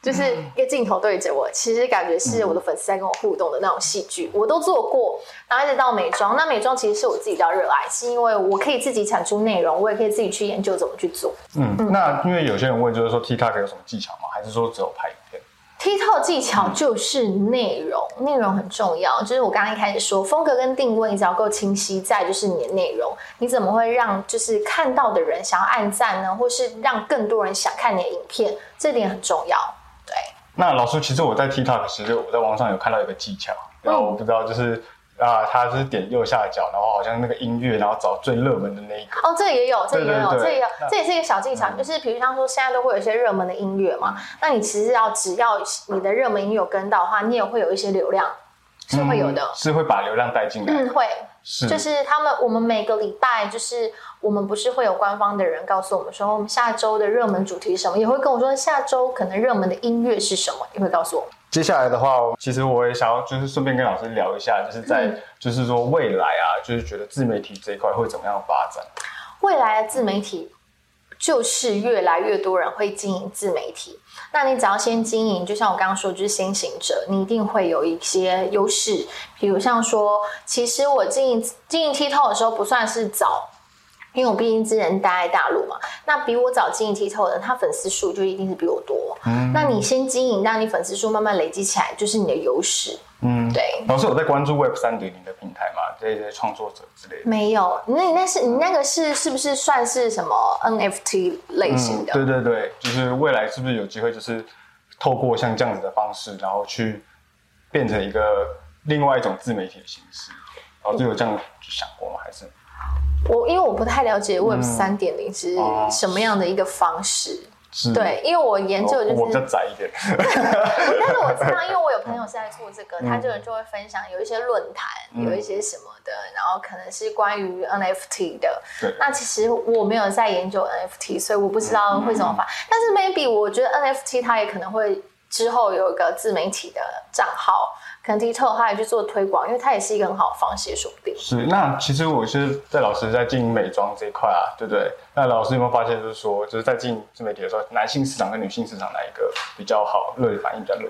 就是一个镜头对着我，其实感觉是我的粉丝在跟我互动的那种戏剧，我都做过。然后一直到美妆，那美妆其实是我自己比较热爱，是因为我可以自己产出内容，我也可以自己去研究怎么去做。嗯，那因为有些人问，就是说 TikTok 有什么技巧吗？还是说只有拍影片？TikTok 技巧就是内容，内容很重要。就是我刚刚一开始说，风格跟定位只要够清晰，在就是你的内容，你怎么会让就是看到的人想要按赞呢？或是让更多人想看你的影片？这点很重要。那老师，其实我在 TikTok 时，我在网上有看到一个技巧，然后我不知道，就是啊，他是点右下角，然后好像那个音乐，然后找最热门的那一个。哦，这也有，这也有，这也有，这也是一个小技巧，就是比如像说现在都会有一些热门的音乐嘛，那你其实要只要你的热门音乐有跟到的话，你也会有一些流量，是会有的，是会把流量带进来。嗯，会。是就是他们，我们每个礼拜，就是我们不是会有官方的人告诉我们说，我们下周的热门主题是什么，也会跟我说下周可能热门的音乐是什么，也会告诉我。接下来的话，其实我也想要就是顺便跟老师聊一下，就是在就是说未来啊，就是觉得自媒体这一块会怎么样发展？未来的自媒体。就是越来越多人会经营自媒体，那你只要先经营，就像我刚刚说，就是先行者，你一定会有一些优势。比如像说，其实我经营经营 TikTok 的时候不算是早，因为我毕竟之前待在大陆嘛。那比我早经营 TikTok 的，他粉丝数就一定是比我多。嗯，那你先经营，让你粉丝数慢慢累积起来，就是你的优势。嗯，对。老师有在关注 Web 三点零的平台吗？这些创作者之类的？没有。那你那是你那个是是不是算是什么 NFT 类型的？对对对，就是未来是不是有机会，就是透过像这样子的方式，然后去变成一个另外一种自媒体的形式？然后就有这样想过吗？还是我因为我不太了解 Web 三点零是什么样的一个方式。对，因为我研究就是我比较窄一点，但是我知道，因为我有朋友是 在做这个，他就就会分享有一些论坛，有一些什么的，然后可能是关于 NFT 的。那其实我没有在研究 NFT，所以我不知道会怎么发。但是 maybe 我觉得 NFT 它也可能会之后有一个自媒体的账号。可能 TikTok 他也去做推广，因为他也是一个很好的方式，说不定。是，那其实我是在老师在进美妆这一块啊，对不对？那老师有没有发现，就是说，就是在进自媒体的时候，男性市场跟女性市场哪一个比较好，热反应比较热？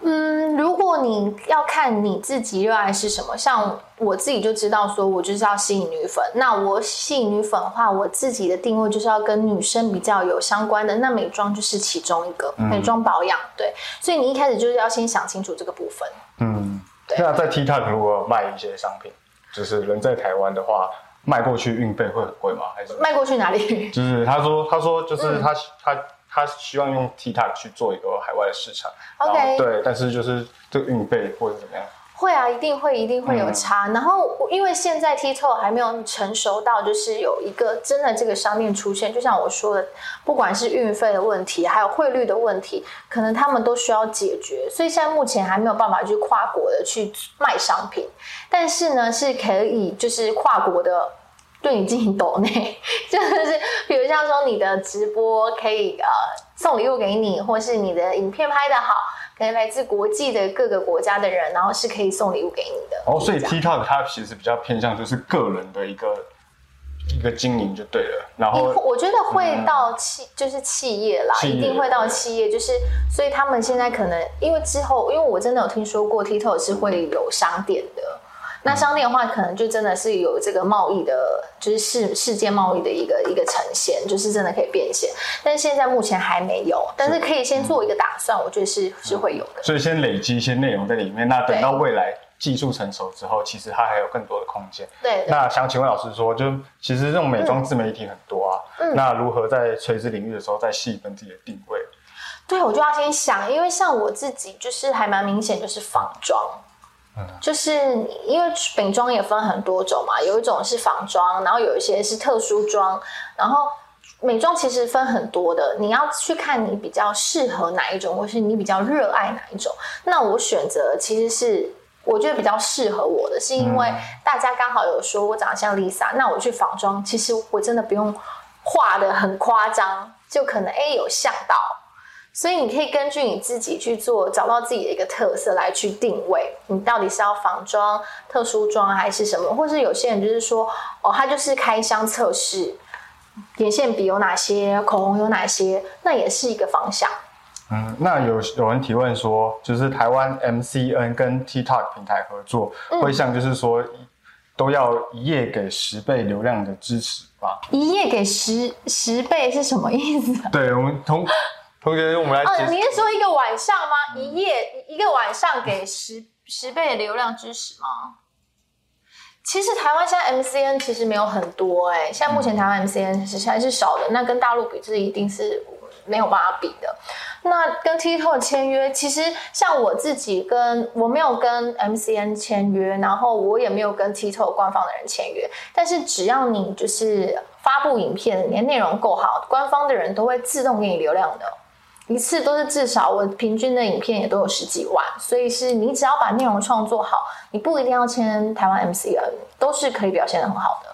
嗯，如果你要看你自己热爱是什么，像我自己就知道，说我就是要吸引女粉。那我吸引女粉的话，我自己的定位就是要跟女生比较有相关的。那美妆就是其中一个，美妆保养。对，所以你一开始就是要先想清楚这个部分。嗯，对。那在 TikTok 如果卖一些商品，就是人在台湾的话，卖过去运费会很贵吗？还是卖过去哪里？就是他说，他说就是他他。他希望用 TikTok 去做一个海外的市场，OK，对，但是就是这个运费或者怎么样，会啊，一定会，一定会有差。然后，因为现在 TikTok 还没有成熟到，就是有一个真的这个商店出现。就像我说的，不管是运费的问题，还有汇率的问题，可能他们都需要解决。所以现在目前还没有办法去跨国的去卖商品，但是呢，是可以就是跨国的对你进行抖内，就是比如像说你的直播可以呃送礼物给你，或是你的影片拍的好。可能来自国际的各个国家的人，然后是可以送礼物给你的。哦，所以 TikTok 它其实比较偏向就是个人的一个一个经营就对了。然后我觉得会到企就是企业啦，一定会到企业，就是所以他们现在可能因为之后，因为我真的有听说过 TikTok 是会有商店的。那商店的话，可能就真的是有这个贸易的，就是世世界贸易的一个一个呈现，就是真的可以变现。但是现在目前还没有，但是可以先做一个打算，我觉得是是会有的。所以先累积一些内容在里面，那等到未来技术成熟之后，其实它还有更多的空间。对。那想请问老师说，就其实这种美妆自媒体很多啊，那如何在垂直领域的时候再细分自己的定位？对，我就要先想，因为像我自己就是还蛮明显，就是仿妆。就是因为饼妆也分很多种嘛，有一种是仿妆，然后有一些是特殊妆，然后美妆其实分很多的，你要去看你比较适合哪一种，或是你比较热爱哪一种。那我选择其实是我觉得比较适合我的，是因为大家刚好有说我长得像 Lisa，那我去仿妆，其实我真的不用画的很夸张，就可能哎有像到。所以你可以根据你自己去做，找到自己的一个特色来去定位，你到底是要仿妆、特殊妆还是什么？或是有些人就是说，哦，他就是开箱测试，眼线笔有哪些，口红有哪些，那也是一个方向。嗯，那有有人提问说，就是台湾 MCN 跟 TikTok 平台合作，会像就是说都要一夜给十倍流量的支持吧？一夜给十十倍是什么意思？对，我们同。同学，我们来。哦，你是说一个晚上吗？一夜一个晚上给 十十倍的流量支持吗？其实台湾现在 MCN 其实没有很多哎，现在目前台湾 MCN 是还是少的。那跟大陆比，这一定是没有办法比的。那跟 TikTok 签约，其实像我自己跟我没有跟 MCN 签约，然后我也没有跟 TikTok 官方的人签约。但是只要你就是发布影片，你的内容够好，官方的人都会自动给你流量的。一次都是至少我平均的影片也都有十几万，所以是你只要把内容创作好，你不一定要签台湾 MCN，都是可以表现的很好的。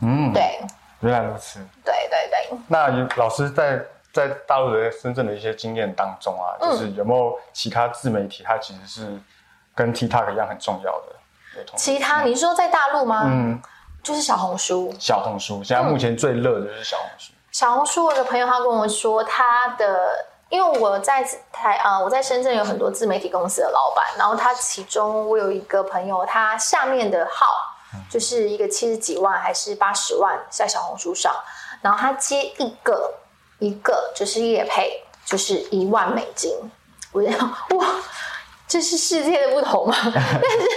嗯，对，原来如此。对对对。那老师在在大陆的深圳的一些经验当中啊，就是有没有其他自媒体，它其实是跟 TikTok 一样很重要的？其他你是说在大陆吗？嗯，就是小红书。小红书现在目前最热的就是小红书。小红书，我的朋友他跟我说，他的。因为我在台啊，我在深圳有很多自媒体公司的老板，然后他其中我有一个朋友，他下面的号就是一个七十几万还是八十万在小红书上，然后他接一个一个就是业配，就是一万美金，我想哇，这是世界的不同吗？但是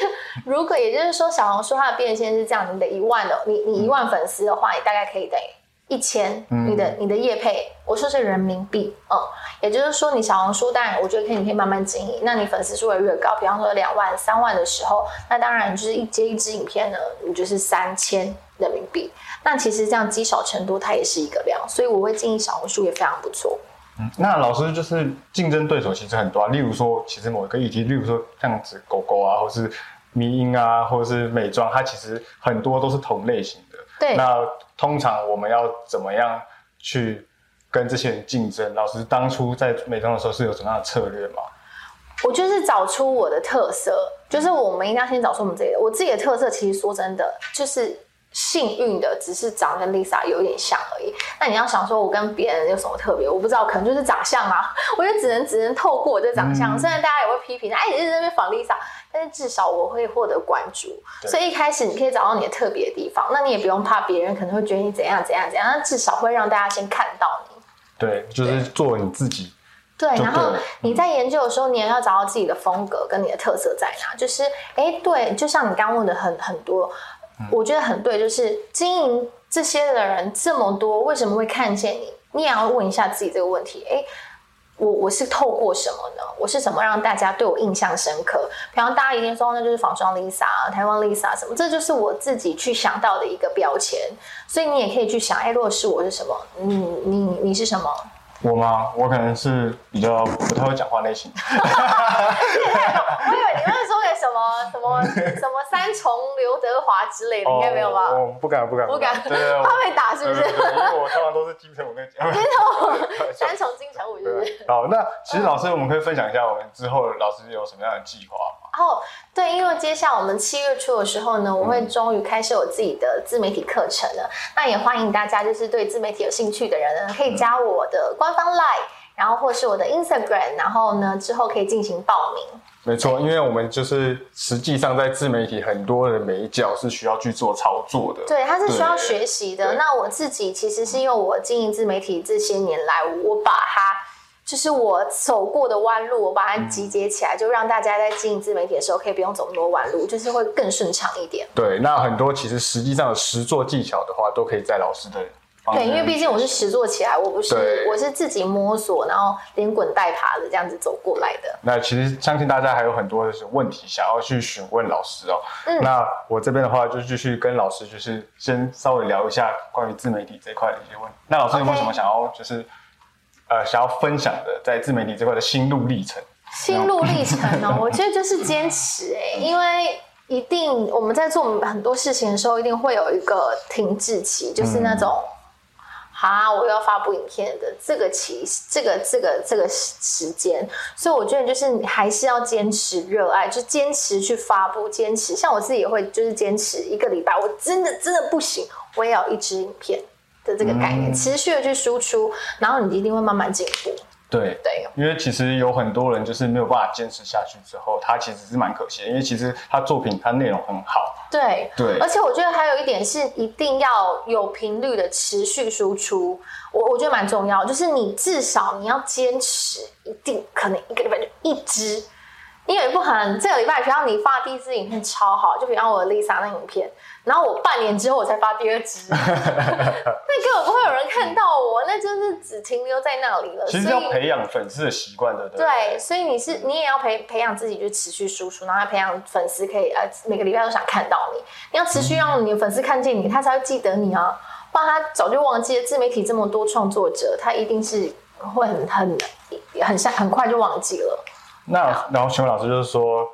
如果也就是说小红书它的变现是这样，你的一万的你你一万粉丝的话，你大概可以等于。一千，你的你的业配，我说是人民币，嗯，也就是说你小红书，当然我觉得可以，你可以慢慢经营。那你粉丝数会越高，比方说两万、三万的时候，那当然就是一接一支影片呢，你就是三千人民币。那其实这样积少成多，它也是一个量，所以我会建议小红书也非常不错。嗯，那老师就是竞争对手其实很多，啊，例如说，其实某一个议题，例如说这样子狗狗啊，或是迷音啊，或者是美妆，它其实很多都是同类型的。对，那。通常我们要怎么样去跟这些人竞争？老师当初在美妆的时候是有什么样的策略吗？我就是找出我的特色，就是我们一定要先找出我们自己的。我自己的特色其实说真的，就是幸运的，只是长得跟 Lisa 有点像而已。那你要想说我跟别人有什么特别，我不知道，可能就是长相啊。我就只能只能透过我的长相，虽然大家也会批评，哎，你在那边仿 Lisa。但是至少我会获得关注，所以一开始你可以找到你的特别地方，那你也不用怕别人可能会觉得你怎样怎样怎样，那至少会让大家先看到你。对，就是做你自己。对，然后你在研究的时候，你也要找到自己的风格跟你的特色在哪。就是，哎，对，就像你刚问的很很多，我觉得很对，就是经营这些的人这么多，为什么会看见你？你也要问一下自己这个问题。哎。我我是透过什么呢？我是怎么让大家对我印象深刻？比方大家一定说那就是仿妆 Lisa 啊、台湾 Lisa 什么，这就是我自己去想到的一个标签。所以你也可以去想，哎，如果是我是什么？你你你是什么？我吗？我可能是比较不太会讲话类型。我以为你会说个什么什么 什么三重刘德华之类的，应该没有吧？我不敢不敢不敢，对怕被 打是不是？因为我通常都是金城武跟金城武，三重金城武是不是？好，那其实老师，我们可以分享一下我们之后老师有什么样的计划吗？哦，对，因为接下来我们七月初的时候呢，我会终于开始我自己的自媒体课程了。那也欢迎大家，就是对自媒体有兴趣的人呢，可以加我的官方 Line，然后或是我的 Instagram，然后呢之后可以进行报名。没错，因为我们就是实际上在自媒体很多的每一角是需要去做操作的。对，它是需要学习的。那我自己其实是因为我经营自媒体这些年来，我把它。就是我走过的弯路，我把它集结起来，就让大家在经营自媒体的时候可以不用走那么多弯路，就是会更顺畅一点。对，那很多其实实际上的实做技巧的话，都可以在老师的对，因为毕竟我是实做起来，我不是我是自己摸索，然后连滚带爬的这样子走过来的。那其实相信大家还有很多的问题想要去询问老师哦。嗯，那我这边的话就继续跟老师就是先稍微聊一下关于自媒体这块的一些问题。那老师有没有什么想要就是？呃，想要分享的在自媒体这块的心路历程。心路历程呢，我觉得就是坚持哎，因为一定我们在做很多事情的时候，一定会有一个停滞期，就是那种，啊，我要发布影片的这个期，这个这个这个时间，所以我觉得就是你还是要坚持热爱，就坚持去发布，坚持。像我自己也会就是坚持一个礼拜，我真的真的不行，我也要一支影片。的这个概念，持续的去输出，然后你一定会慢慢进步。对对，因为其实有很多人就是没有办法坚持下去之后，他其实是蛮可惜的，因为其实他作品他内容很好。对对，而且我觉得还有一点是一定要有频率的持续输出，我我觉得蛮重要，就是你至少你要坚持，一定可能一个礼拜就一支。因为不可能这个礼拜，比方你发第一支影片超好，就比方我的 Lisa 那影片，然后我半年之后我才发第二支，那根本不会有人看到我，那就是只停留在那里了。其实要培养粉丝的习惯的，对。对，所以你是你也要培培养自己，去持续输出，然后培养粉丝可以呃每个礼拜都想看到你，你要持续让你的粉丝看见你，他才会记得你啊，不然他早就忘记了。自媒体这么多创作者，他一定是会很很很像很快就忘记了。那然后请问老师就是说，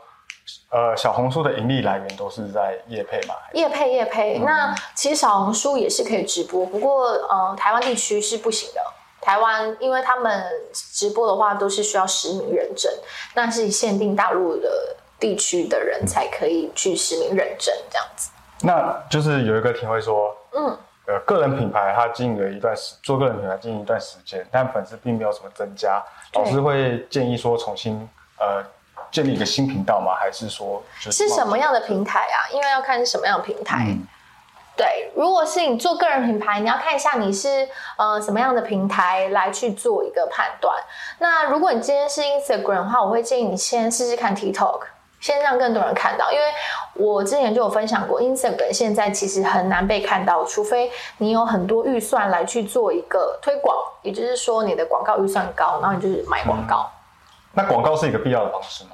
呃，小红书的盈利来源都是在叶配嘛？叶配叶配。那其实小红书也是可以直播，不过呃，台湾地区是不行的。台湾因为他们直播的话都是需要实名认证，那是限定大陆的地区的人才可以去实名认证这样子。那就是有一个评会说，嗯，呃，个人品牌他经营了一段时，做个人品牌经营一段时间，但粉丝并没有什么增加，老师会建议说重新。呃，建立一个新频道吗？还是说是什么样的平台啊？因为要看是什么样的平台。对，如果是你做个人品牌，你要看一下你是呃什么样的平台来去做一个判断。那如果你今天是 Instagram 的话，我会建议你先试试看 TikTok，先让更多人看到。因为我之前就有分享过，Instagram 现在其实很难被看到，除非你有很多预算来去做一个推广，也就是说你的广告预算高，然后你就是买广告。那广告是一个必要的方式吗？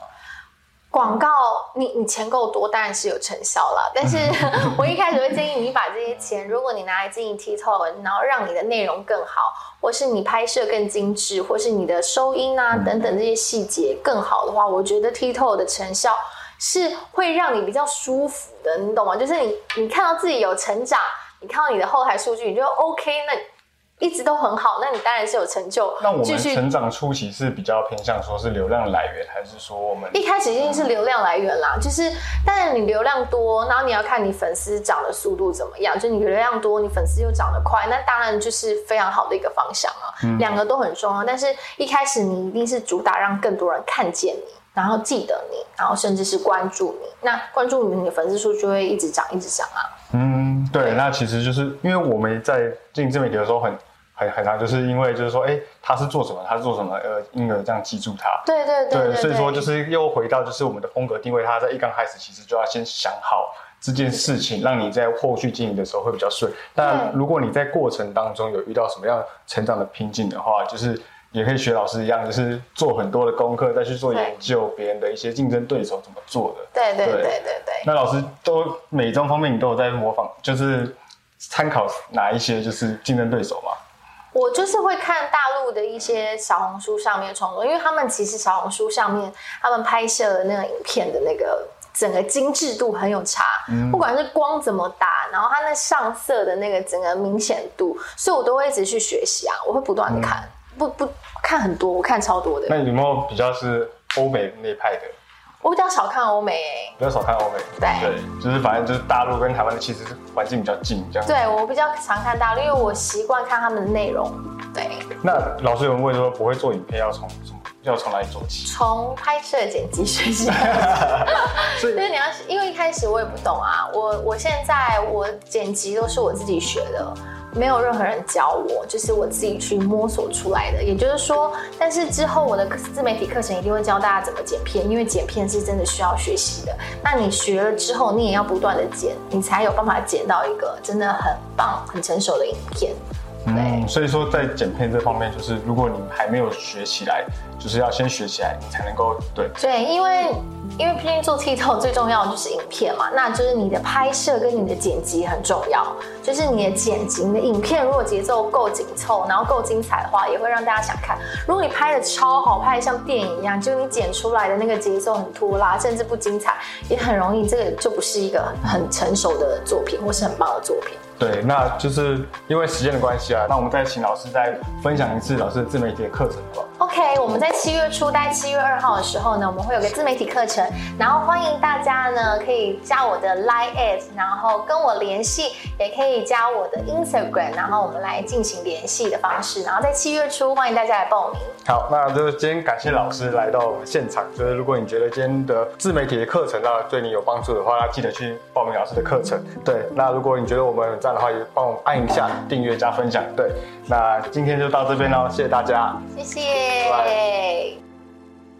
广告，你你钱够多，当然是有成效了。但是我一开始会建议你把这些钱，如果你拿来经营 TikTok，然后让你的内容更好，或是你拍摄更精致，或是你的收音啊等等这些细节更好的话，我觉得 TikTok 的成效是会让你比较舒服的，你懂吗？就是你你看到自己有成长，你看到你的后台数据，你就 OK 那。一直都很好，那你当然是有成就。那我们成长初期是比较偏向说是流量来源，还是说我们一开始一定是流量来源啦？就是，但是你流量多，然后你要看你粉丝涨的速度怎么样。就你流量多，你粉丝又涨得快，那当然就是非常好的一个方向啊。两个都很重要，但是一开始你一定是主打让更多人看见你，然后记得你，然后甚至是关注你。那关注你，你的粉丝数就会一直涨，一直涨啊。嗯，对。那其实就是因为我们在进自媒体的时候很。很很难，就是因为就是说，哎，他是做什么？他是做什么？呃，因而这样记住他。对对对。所以说就是又回到就是我们的风格定位，他在一刚开始其实就要先想好这件事情，让你在后续经营的时候会比较顺。但如果你在过程当中有遇到什么样成长的瓶颈的话，就是也可以学老师一样，就是做很多的功课，再去做研究别人的一些竞争对手怎么做的。对对对对对。那老师都每种方面，你都有在模仿，就是参考哪一些就是竞争对手吗？我就是会看大陆的一些小红书上面创作，因为他们其实小红书上面他们拍摄的那个影片的那个整个精致度很有差，不管是光怎么打，然后它那上色的那个整个明显度，所以我都会一直去学习啊，我会不断的看，不不看很多，我看超多的。那有没有比较是欧美那派的？我比较少看欧美，比较少看欧美。对，就是反正就是大陆跟台湾的其实环境比较近，这样。对我比较常看大陆，因为我习惯看他们的内容。对。那老师有问说不会做影片，要从什么？要从哪里做起？从拍摄剪辑学习。所以 你要，因为一开始我也不懂啊，我我现在我剪辑都是我自己学的。没有任何人教我，就是我自己去摸索出来的。也就是说，但是之后我的自媒体课程一定会教大家怎么剪片，因为剪片是真的需要学习的。那你学了之后，你也要不断的剪，你才有办法剪到一个真的很棒、很成熟的影片。嗯，所以说在剪片这方面，就是如果你还没有学起来，就是要先学起来，你才能够对。对，因为。因为毕竟做 TikTok 最重要的就是影片嘛，那就是你的拍摄跟你的剪辑很重要。就是你的剪辑，你的影片如果节奏够紧凑，然后够精彩的话，也会让大家想看。如果你拍的超好，拍的像电影一样，就你剪出来的那个节奏很拖拉，甚至不精彩，也很容易这个就不是一个很成熟的作品，或是很棒的作品。对，那就是因为时间的关系啊，那我们再请老师再分享一次老师的自媒体的课程吧。OK，我们在七月初，在七月二号的时候呢，我们会有个自媒体课程，然后欢迎大家呢可以加我的 Line at，然后跟我联系，也可以加我的 Instagram，然后我们来进行联系的方式。然后在七月初，欢迎大家来报名。好，那就是今天感谢老师来到我们现场。就是如果你觉得今天的自媒体的课程啊对你有帮助的话，记得去报名老师的课程。对，那如果你觉得我们这样的话，也帮我按一下订阅加分享。对，那今天就到这边喽，谢谢大家，谢谢。对。